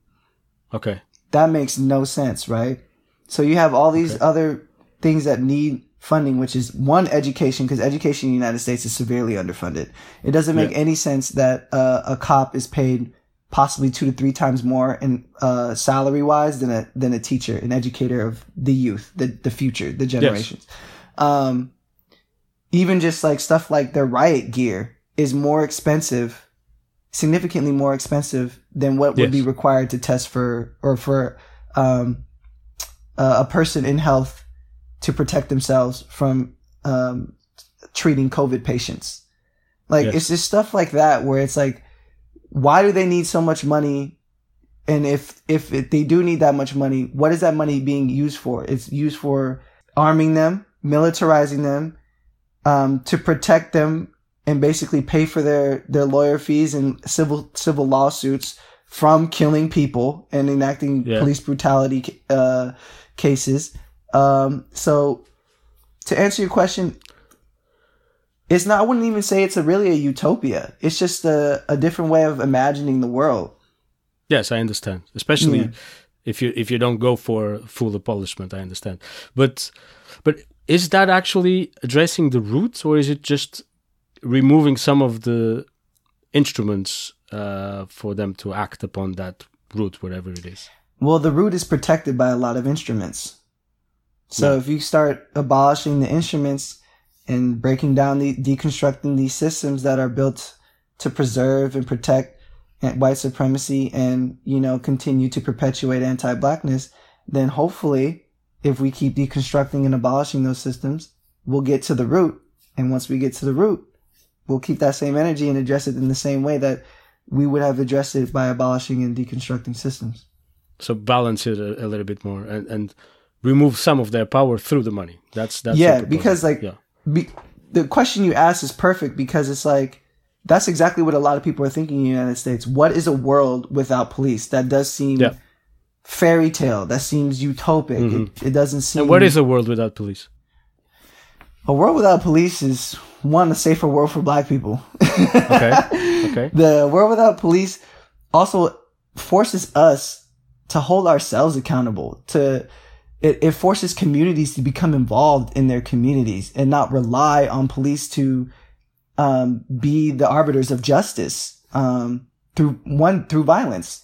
Okay. That makes no sense, right? So you have all these Okay. other things that need funding, which is one education, because education in the United States is severely underfunded. It doesn't make Yeah. any sense that uh, a cop is paid possibly two to three times more in uh, salary wise than a than a teacher, an educator of the youth, the the future, the generations. Um, even just like stuff like their riot gear is more expensive, significantly more expensive than what would Yes. be required to test for or for um, uh, a person in health to protect themselves from um, treating COVID patients. Like Yes. it's just stuff like that where it's like, why do they need so much money? And if if it, they do need that much money, what is that money being used for? It's used for arming them, militarizing them, um, to protect them, and basically pay for their their lawyer fees and civil civil lawsuits from killing people and enacting Yeah. police brutality uh, cases. Um, so to answer your question, it's not. I wouldn't even say it's a really a utopia. It's just a, a different way of imagining the world. Yes, I understand. Especially Yeah. if you if you don't go for full abolishment, I understand. But but is that actually addressing the roots, or is it just removing some of the instruments uh, for them to act upon that root, whatever it is? Well, the root is protected by a lot of instruments. So Yeah. if you start abolishing the instruments and breaking down the deconstructing these systems that are built to preserve and protect white supremacy and you know continue to perpetuate anti-blackness, then hopefully, if we keep deconstructing and abolishing those systems, we'll get to the root. And once we get to the root, we'll keep that same energy and address it in the same way that we would have addressed it by abolishing and deconstructing systems. So balance it a, a little bit more and, and remove some of their power through the money. That's that's Yeah, because, like, yeah. be, the question you asked is perfect because it's like that's exactly what a lot of people are thinking in the United States. What is a world without police? That does seem Yeah. fairy tale. That seems utopic. Mm-hmm. It, it doesn't seem. And what is a world without police? a world without police? Is one a safer world for Black people. Okay. Okay. the world without police also forces us to hold ourselves accountable to it, it forces communities to become involved in their communities and not rely on police to um, be the arbiters of justice um, through one through violence.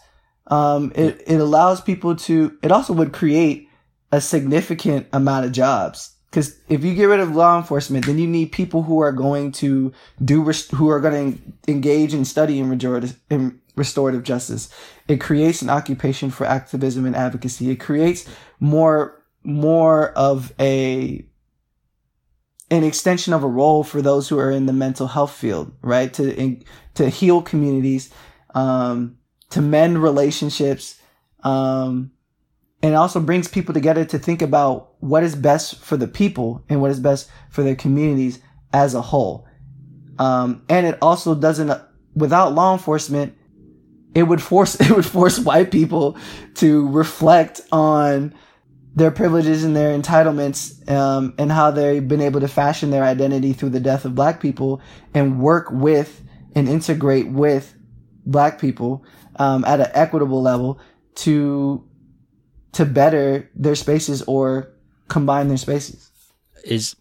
Um, it, it allows people to it also would create a significant amount of jobs. Because if you get rid of law enforcement, then you need people who are going to do who are going to engage in study in restorative, in restorative justice. It creates an occupation for activism and advocacy. It creates more more of a an extension of a role for those who are in the mental health field, right? To in, to heal communities, um, to mend relationships, um, and also brings people together to think about what is best for the people and what is best for their communities as a whole. Um, and it also doesn't, without law enforcement, it would force, it would force white people to reflect on their privileges and their entitlements, um, and how they've been able to fashion their identity through the death of black people and work with and integrate with black people, um, at an equitable level to, to better their spaces or combine their spaces. Is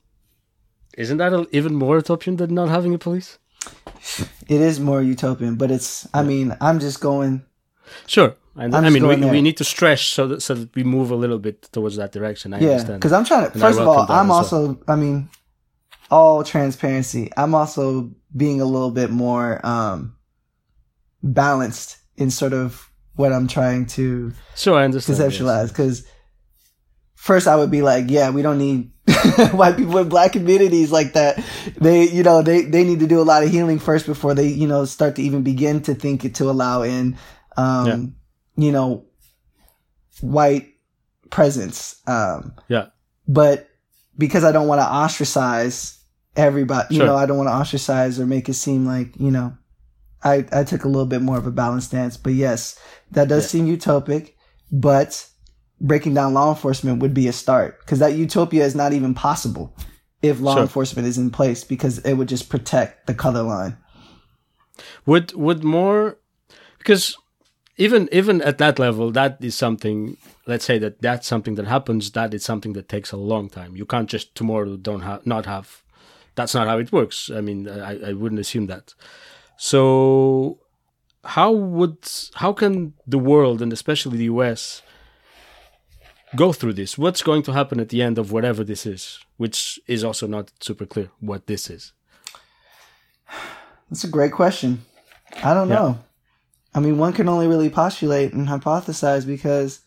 isn't that a, even more utopian than not having a police? It is more utopian, but it's. I mean, I'm just going. Sure, I, I'm I just mean we, there. we need to stretch so that so that we move a little bit towards that direction. I Yeah, understand. because I'm trying to. And First of all, I'm as well. also. I mean, all transparency. I'm also being a little bit more um balanced in sort of what I'm trying to Sure, I understand. conceptualize. Because first, I would be like, yeah, we don't need white people in black communities like that. They, you know, they they need to do a lot of healing first before they, you know, start to even begin to think it to allow in, um, you know, white presence. Um, Yeah, but because I don't want to ostracize everybody, you Sure. know, I don't want to ostracize or make it seem like, you know, I, I took a little bit more of a balanced stance. But yes, that does Yeah. seem utopic, but breaking down law enforcement would be a start because that utopia is not even possible if law Sure. enforcement is in place because it would just protect the color line. would would more because even even at that level that is something let's say that that's something that happens that is something that takes a long time you can't just tomorrow don't have not have that's not how it works i mean i, I wouldn't assume that so how would how can the world and especially the us go through this what's going to happen at the end of whatever this is which is also not super clear what this is That's a great question. I don't Yeah. know. I mean, one can only really postulate and hypothesize because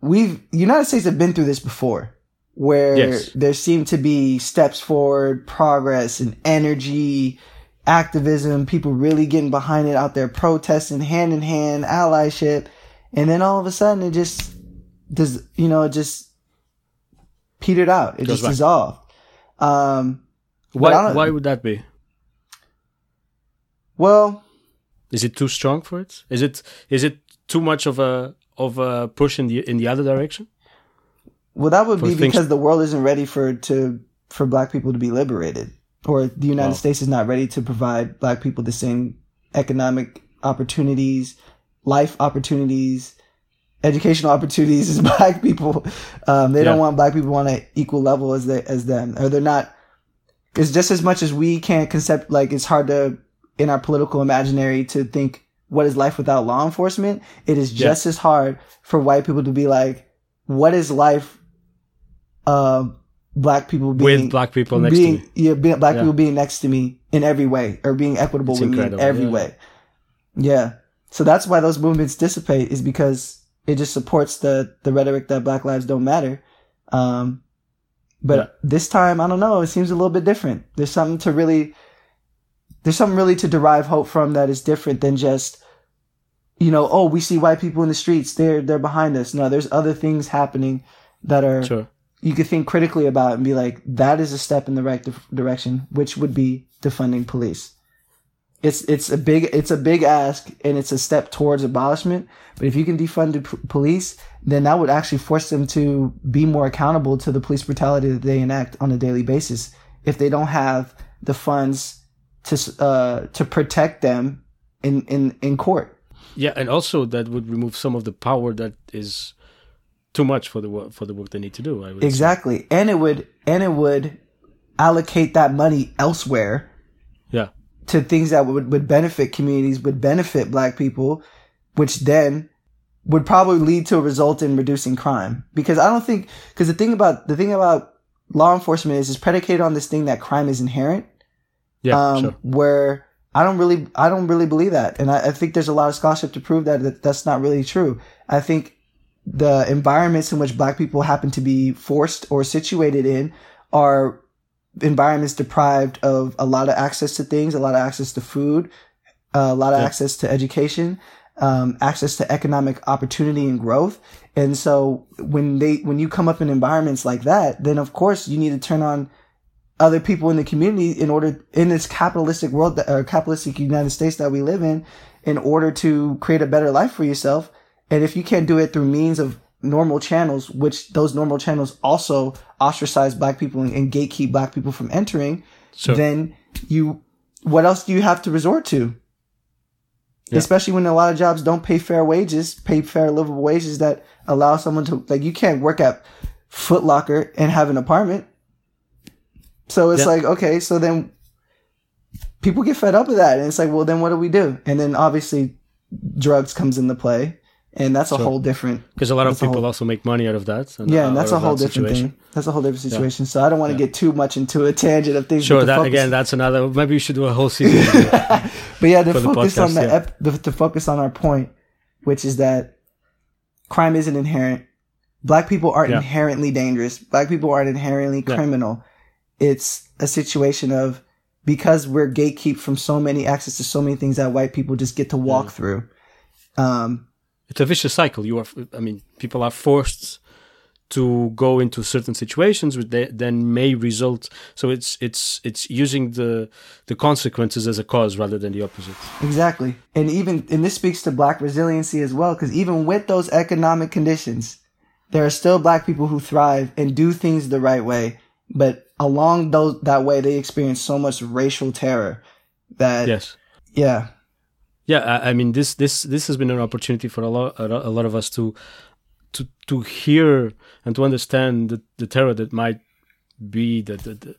we've United States have been through this before, where Yes. there seem to be steps forward, progress, and energy, activism, people really getting behind it out there, protesting hand in hand, allyship, and then all of a sudden it just does, you know, it just petered out. It Goes just back. dissolved. Um, why why would that be well, Is it too strong for it? Is it is it too much of a of a push in the in the other direction? Well, that would for be because the world isn't ready for to for black people to be liberated, or the United Wow. States is not ready to provide black people the same economic opportunities, life opportunities, educational opportunities as black people. Um, they don't want black people on an equal level as they as them, or they're not. It's just as much as we can't concept like it's hard to in our political imaginary to think what is life without law enforcement. It is Yeah. just as hard for white people to be like, what is life? Uh, black people being With black people next being, to me. Yeah, being, black Yeah. people being next to me in every way, or being equitable It's with me in every yeah. way. Yeah. So that's why those movements dissipate is because it just supports the the rhetoric that Black lives don't matter. Um, but Yeah. this time, I don't know. It seems a little bit different. There's something to really, there's something really to derive hope from that is different than just, you know, oh, we see white people in the streets. They're they're behind us. No, there's other things happening that are Sure. you could think critically about and be like, that is a step in the right di- direction, which would be defunding police. It's it's a big it's a big ask and it's a step towards abolishment. But if you can defund the p- police, then that would actually force them to be more accountable to the police brutality that they enact on a daily basis. If they don't have the funds to uh, to protect them in in in court. Yeah, and also that would remove some of the power that is too much for the work for the work they need to do. I would say. Exactly, and it would and it would allocate that money elsewhere Yeah. To things that would, would benefit communities, would benefit black people, which then would probably lead to a result in reducing crime. Because I don't think, because the thing about, the thing about law enforcement is, is predicated on this thing that crime is inherent. Yeah. um, sure. where I don't really, I don't really believe that. And I, I think there's a lot of scholarship to prove that, that that's not really true. I think the environments in which black people happen to be forced or situated in are environments deprived of a lot of access to things, a lot of access to food, a lot of Yeah. access to education, um, access to economic opportunity and growth. And so when they, when you come up in environments like that, then of course you need to turn on other people in the community in order in this capitalistic world that, or capitalistic United States that we live in in order to create a better life for yourself. And if you can't do it through means of normal channels, which those normal channels also ostracize black people and, and gatekeep black people from entering, Sure. then you, what else do you have to resort to? Yeah. Especially when a lot of jobs don't pay fair wages, pay fair livable wages that allow someone to, like, you can't work at Foot Locker and have an apartment. So it's Yeah. like, okay, so then people get fed up with that. And it's like, well, then what do we do? And then obviously drugs comes into play. And that's a Sure. whole different because a lot of people whole- also make money out of that. And, yeah, and that's a whole that different situation. thing. That's a whole different situation. So I don't want to get too much into a tangent of things. Sure, that focus- again, that's another. Maybe we should do a whole season. But yeah, to for the focus on podcast, the, yeah. ep- the to focus on our point, which is that crime isn't inherent. Black people aren't Yeah. inherently dangerous. Black people aren't inherently Yeah. criminal. It's a situation of because we're gatekeep from so many access to so many things that white people just get to walk through. Um, it's a vicious cycle. You are, I mean, people are forced to go into certain situations, which they, then may result. So it's it's it's using the the consequences as a cause rather than the opposite. Exactly. And even, and this speaks to black resiliency as well, because even with those economic conditions, there are still black people who thrive and do things the right way. But along those, that way, they experience so much racial terror that, Yes. yeah, Yeah, I, I mean this this this has been an opportunity for a lot a lot of us to to to hear and to understand the, the terror that might be the the, the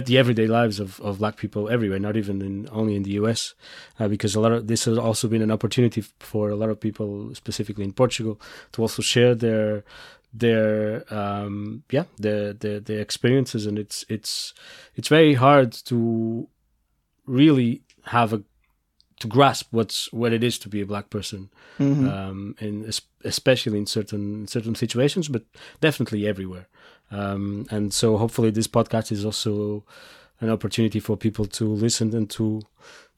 the everyday lives of, of black people everywhere, not even in only in the U.S. Uh, because a lot of this has also been an opportunity for a lot of people, specifically in Portugal, to also share their their um, yeah their, their their experiences, and it's it's it's very hard to really have a to grasp what's what it is to be a black person, Mhm. um, and especially in certain certain situations, but definitely everywhere. Um, and so, hopefully, this podcast is also an opportunity for people to listen and to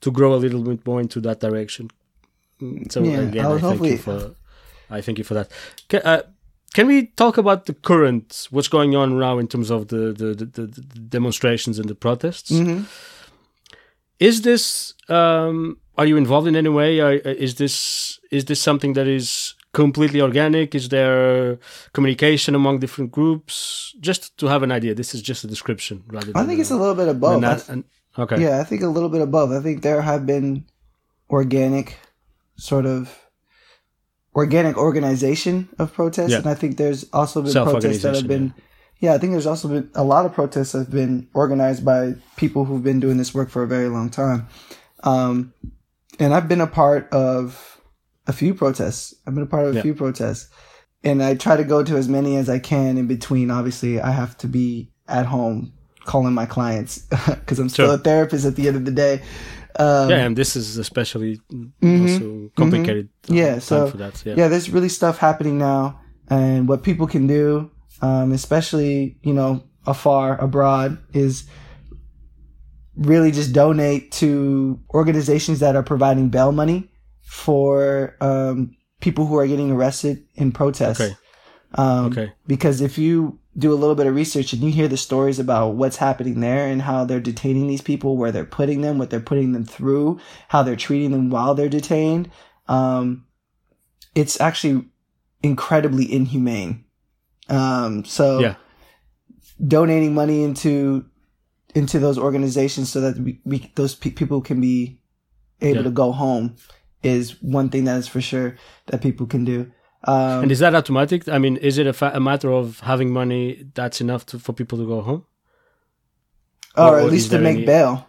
to grow a little bit more into that direction. Mm, So Yeah, again, I thank you for I thank you for that. Can, uh, can we talk about the current what's going on now in terms of the the, the, the, demonstrations and the protests? Mhm. is this um are you involved in any way are, is this is this something that is completely organic is there communication among different groups just to have an idea this is just a description rather than I think it's a little bit above. an- okay Yeah, I think a little bit both. I think there have been organic, sort of organic organization of protests, Yeah. and I think there's also been protests that have been. Yeah. I think there's also been a lot of protests have been organized by people who've been doing this work for a very long time, um, and I've been a part of a few protests. I've been a part of a Yeah. few protests, and I try to go to as many as I can in between. Obviously, I have to be at home calling my clients because I'm still Sure. a therapist at the end of the day. Um, yeah and this is especially Mhm, also complicated uh, Yeah, so- for that yeah, yeah, there's really stuff happening now, and what people can do, um, especially you know afar abroad, is really just donate to organizations that are providing bail money for um, people who are getting arrested in protests. Okay. Um, okay because if you do a little bit of research and you hear the stories about what's happening there and how they're detaining these people, where they're putting them, what they're putting them through, how they're treating them while they're detained, um, it's actually incredibly inhumane. Um, so Yeah. donating money into into those organizations so that we, we those pe- people can be able Yeah. to go home is one thing that is for sure that people can do. Um, and is that automatic i mean is it a, fa- a matter of having money that's enough to, for people to go home or, Or- at least to make any- bail,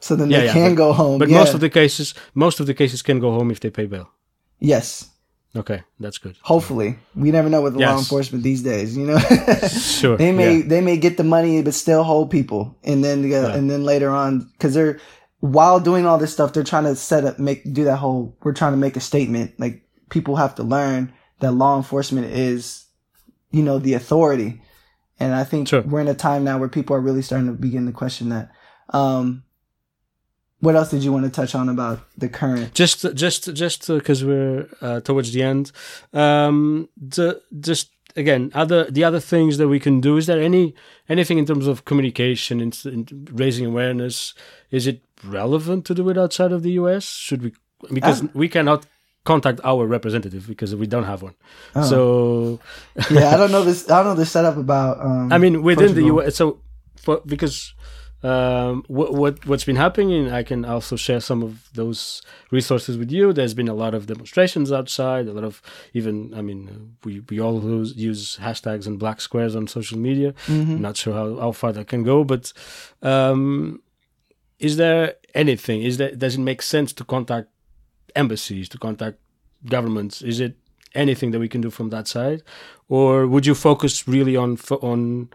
so then Yeah, they yeah, can but- go home. but most of the cases most of the cases can go home if they pay bail yes, okay that's good hopefully, we never know with law enforcement these days. You know, sure they may yeah. they may get the money but still hold people, and then uh, and then later on because they're while doing all this stuff, they're trying to set up make do that whole. We're trying to make a statement like people have to learn that law enforcement is, you know, the authority. And I think Sure. we're in a time now where people are really starting to begin to question that. Um, what else did you want to touch on about the current? just just just because we're uh, towards the end um the just again, other the other things that we can do. Is there any anything in terms of communication and, and raising awareness? Is it relevant to do it outside of the U.S.? Should we? Because Uh, we cannot contact our representative because we don't have one. Oh. So yeah, I don't know this. I don't know the setup about. Um, I mean, within Portugal. the US, so for, because um, what what what's been happening, I can also share some of those resources with you. There's been a lot of demonstrations outside, a lot of even. I mean, uh, we we all use, use hashtags and black squares on social media. Mhm. I'm not sure how, how far that can go, but um, is there anything? Is there does it make sense to contact embassies, to contact governments? Is it anything that we can do from that side, or would you focus really on on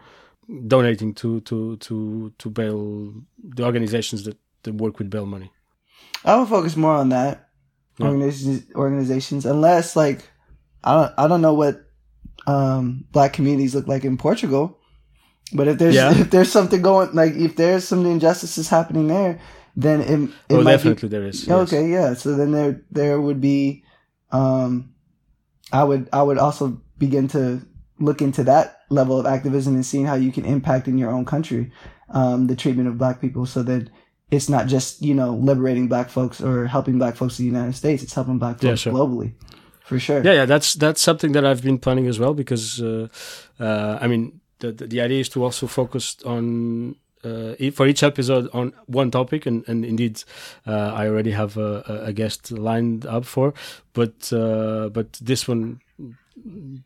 donating to to to to bail the organizations that, that work with bail money? I would focus more on that Yeah. organizations, organizations, unless like I don't I don't know what um, black communities look like in Portugal, but if there's Yeah. if there's something going like if there's some injustices happening there, then it, it oh, might definitely there is. be yes. okay. Yeah, so then there there would be, um, I would I would also begin to look into that level of activism and seeing how you can impact in your own country um, the treatment of black people so that it's not just you know liberating black folks or helping black folks in the united states it's helping black Yeah, folks sure. globally for sure Yeah, yeah, that's that's something that I've been planning as well because uh, uh, I mean the, the the idea is to also focus on uh, for each episode on one topic, and and indeed uh, I already have a, a- a guest lined up for, but uh, but this one.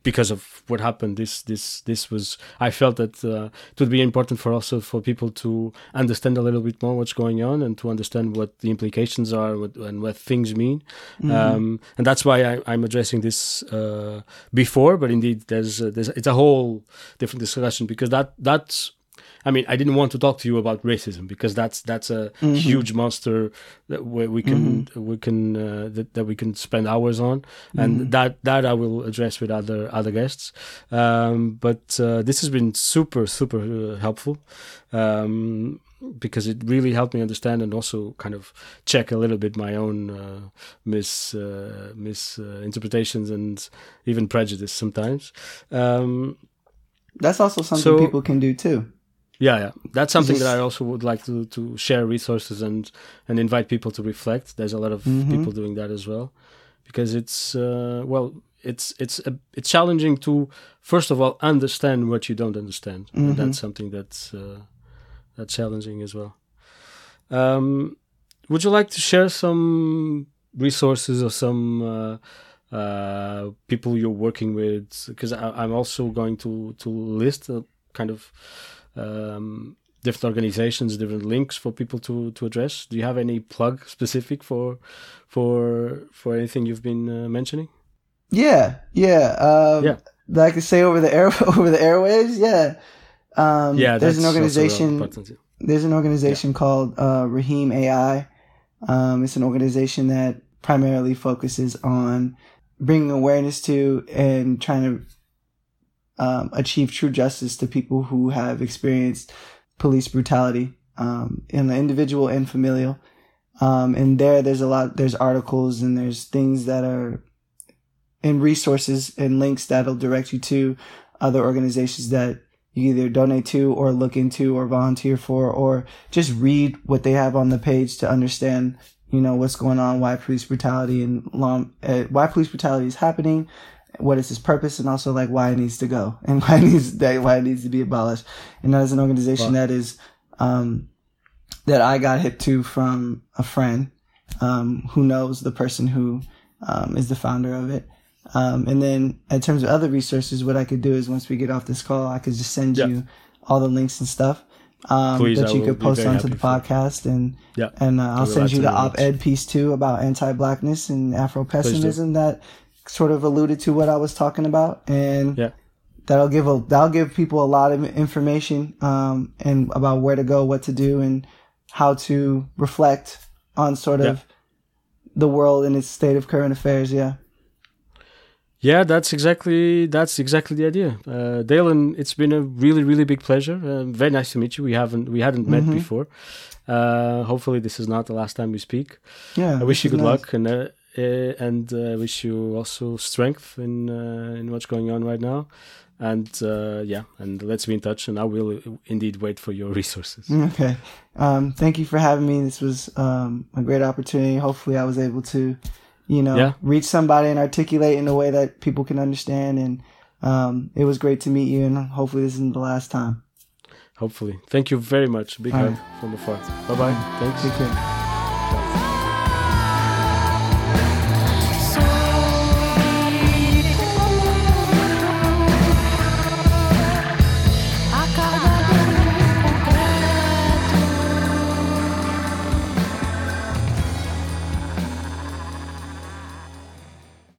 Because of what happened, this this this was. I felt that uh, it would be important for also for people to understand a little bit more what's going on and to understand what the implications are what, and what things mean. Mm-hmm. Um, and that's why I, I'm addressing this uh, before. But indeed, there's, uh, there's it's a whole different discussion because that that's. I mean, I didn't want to talk to you about racism because that's that's a Mm-hmm. huge monster that we, we can we can uh, that, that we can spend hours on, and Mm-hmm. that that I will address with other other guests. Um, but uh, this has been super super uh, helpful. Um, because it really helped me understand and also kind of check a little bit my own uh, mis uh, misinterpretations and even prejudice sometimes. Um, that's also something So- people can do too yeah, yeah, that's something that I also would like to to share resources and and invite people to reflect. There's a lot of Mhm. people doing that as well, because it's uh, well, it's it's a, it's challenging to first of all understand what you don't understand. Mhm. And that's something that's uh, that's challenging as well. Um, would you like to share some resources or some uh, uh, people you're working with? Because I'm also going to to list a kind of um, different organizations, different links for people to to address. Do you have any plug specific for for for anything you've been uh, mentioning? yeah yeah um, Yeah. that i say over the air over the airwaves yeah um, yeah, there's an organization there's an organization called uh, Raheem AI. Um, it's an organization that primarily focuses on bringing awareness to and trying to um, achieve true justice to people who have experienced police brutality um, in the individual and familial. Um, and there, there's a lot. There's articles and there's things that are and resources and links that'll direct you to other organizations that you either donate to or look into or volunteer for or just read what they have on the page to understand you know what's going on why police brutality and law uh, why police brutality is happening what is his purpose and also like why it needs to go and why it needs that why it needs to be abolished. And that is an organization Wow. that is um that I got hit to from a friend um who knows the person who um is the founder of it. Um, and then in terms of other resources, what I could do is once we get off this call, I could just send Yeah. you all the links and stuff um, Please, that I you could post onto the podcast, and Yeah, and uh, I'll send you the the op-ed piece too about anti-blackness and Afro-pessimism that sort of alluded to what I was talking about, and Yeah. that'll give a that'll give people a lot of information um, and about where to go, what to do, and how to reflect on sort Yeah. of the world and its state of current affairs. Yeah. Yeah, that's exactly that's exactly the idea. Uh, Dalen, it's been a really really big pleasure. Uh, very nice to meet you. We haven't we hadn't met Mhm. before. Uh, hopefully, this is not the last time we speak. Yeah. I wish you good nice. luck, and uh, uh, and uh, wish you also strength in uh, in what's going on right now. And uh, yeah, and let's be in touch. And I will indeed wait for your resources. Okay. Um, thank you for having me. This was um, a great opportunity. Hopefully, I was able to, you know, Yeah. reach somebody and articulate in a way that people can understand. And um, it was great to meet you. And hopefully, this isn't the last time. Hopefully, thank you very much. Big hug right. from afar. Bye bye. Thanks. Take care.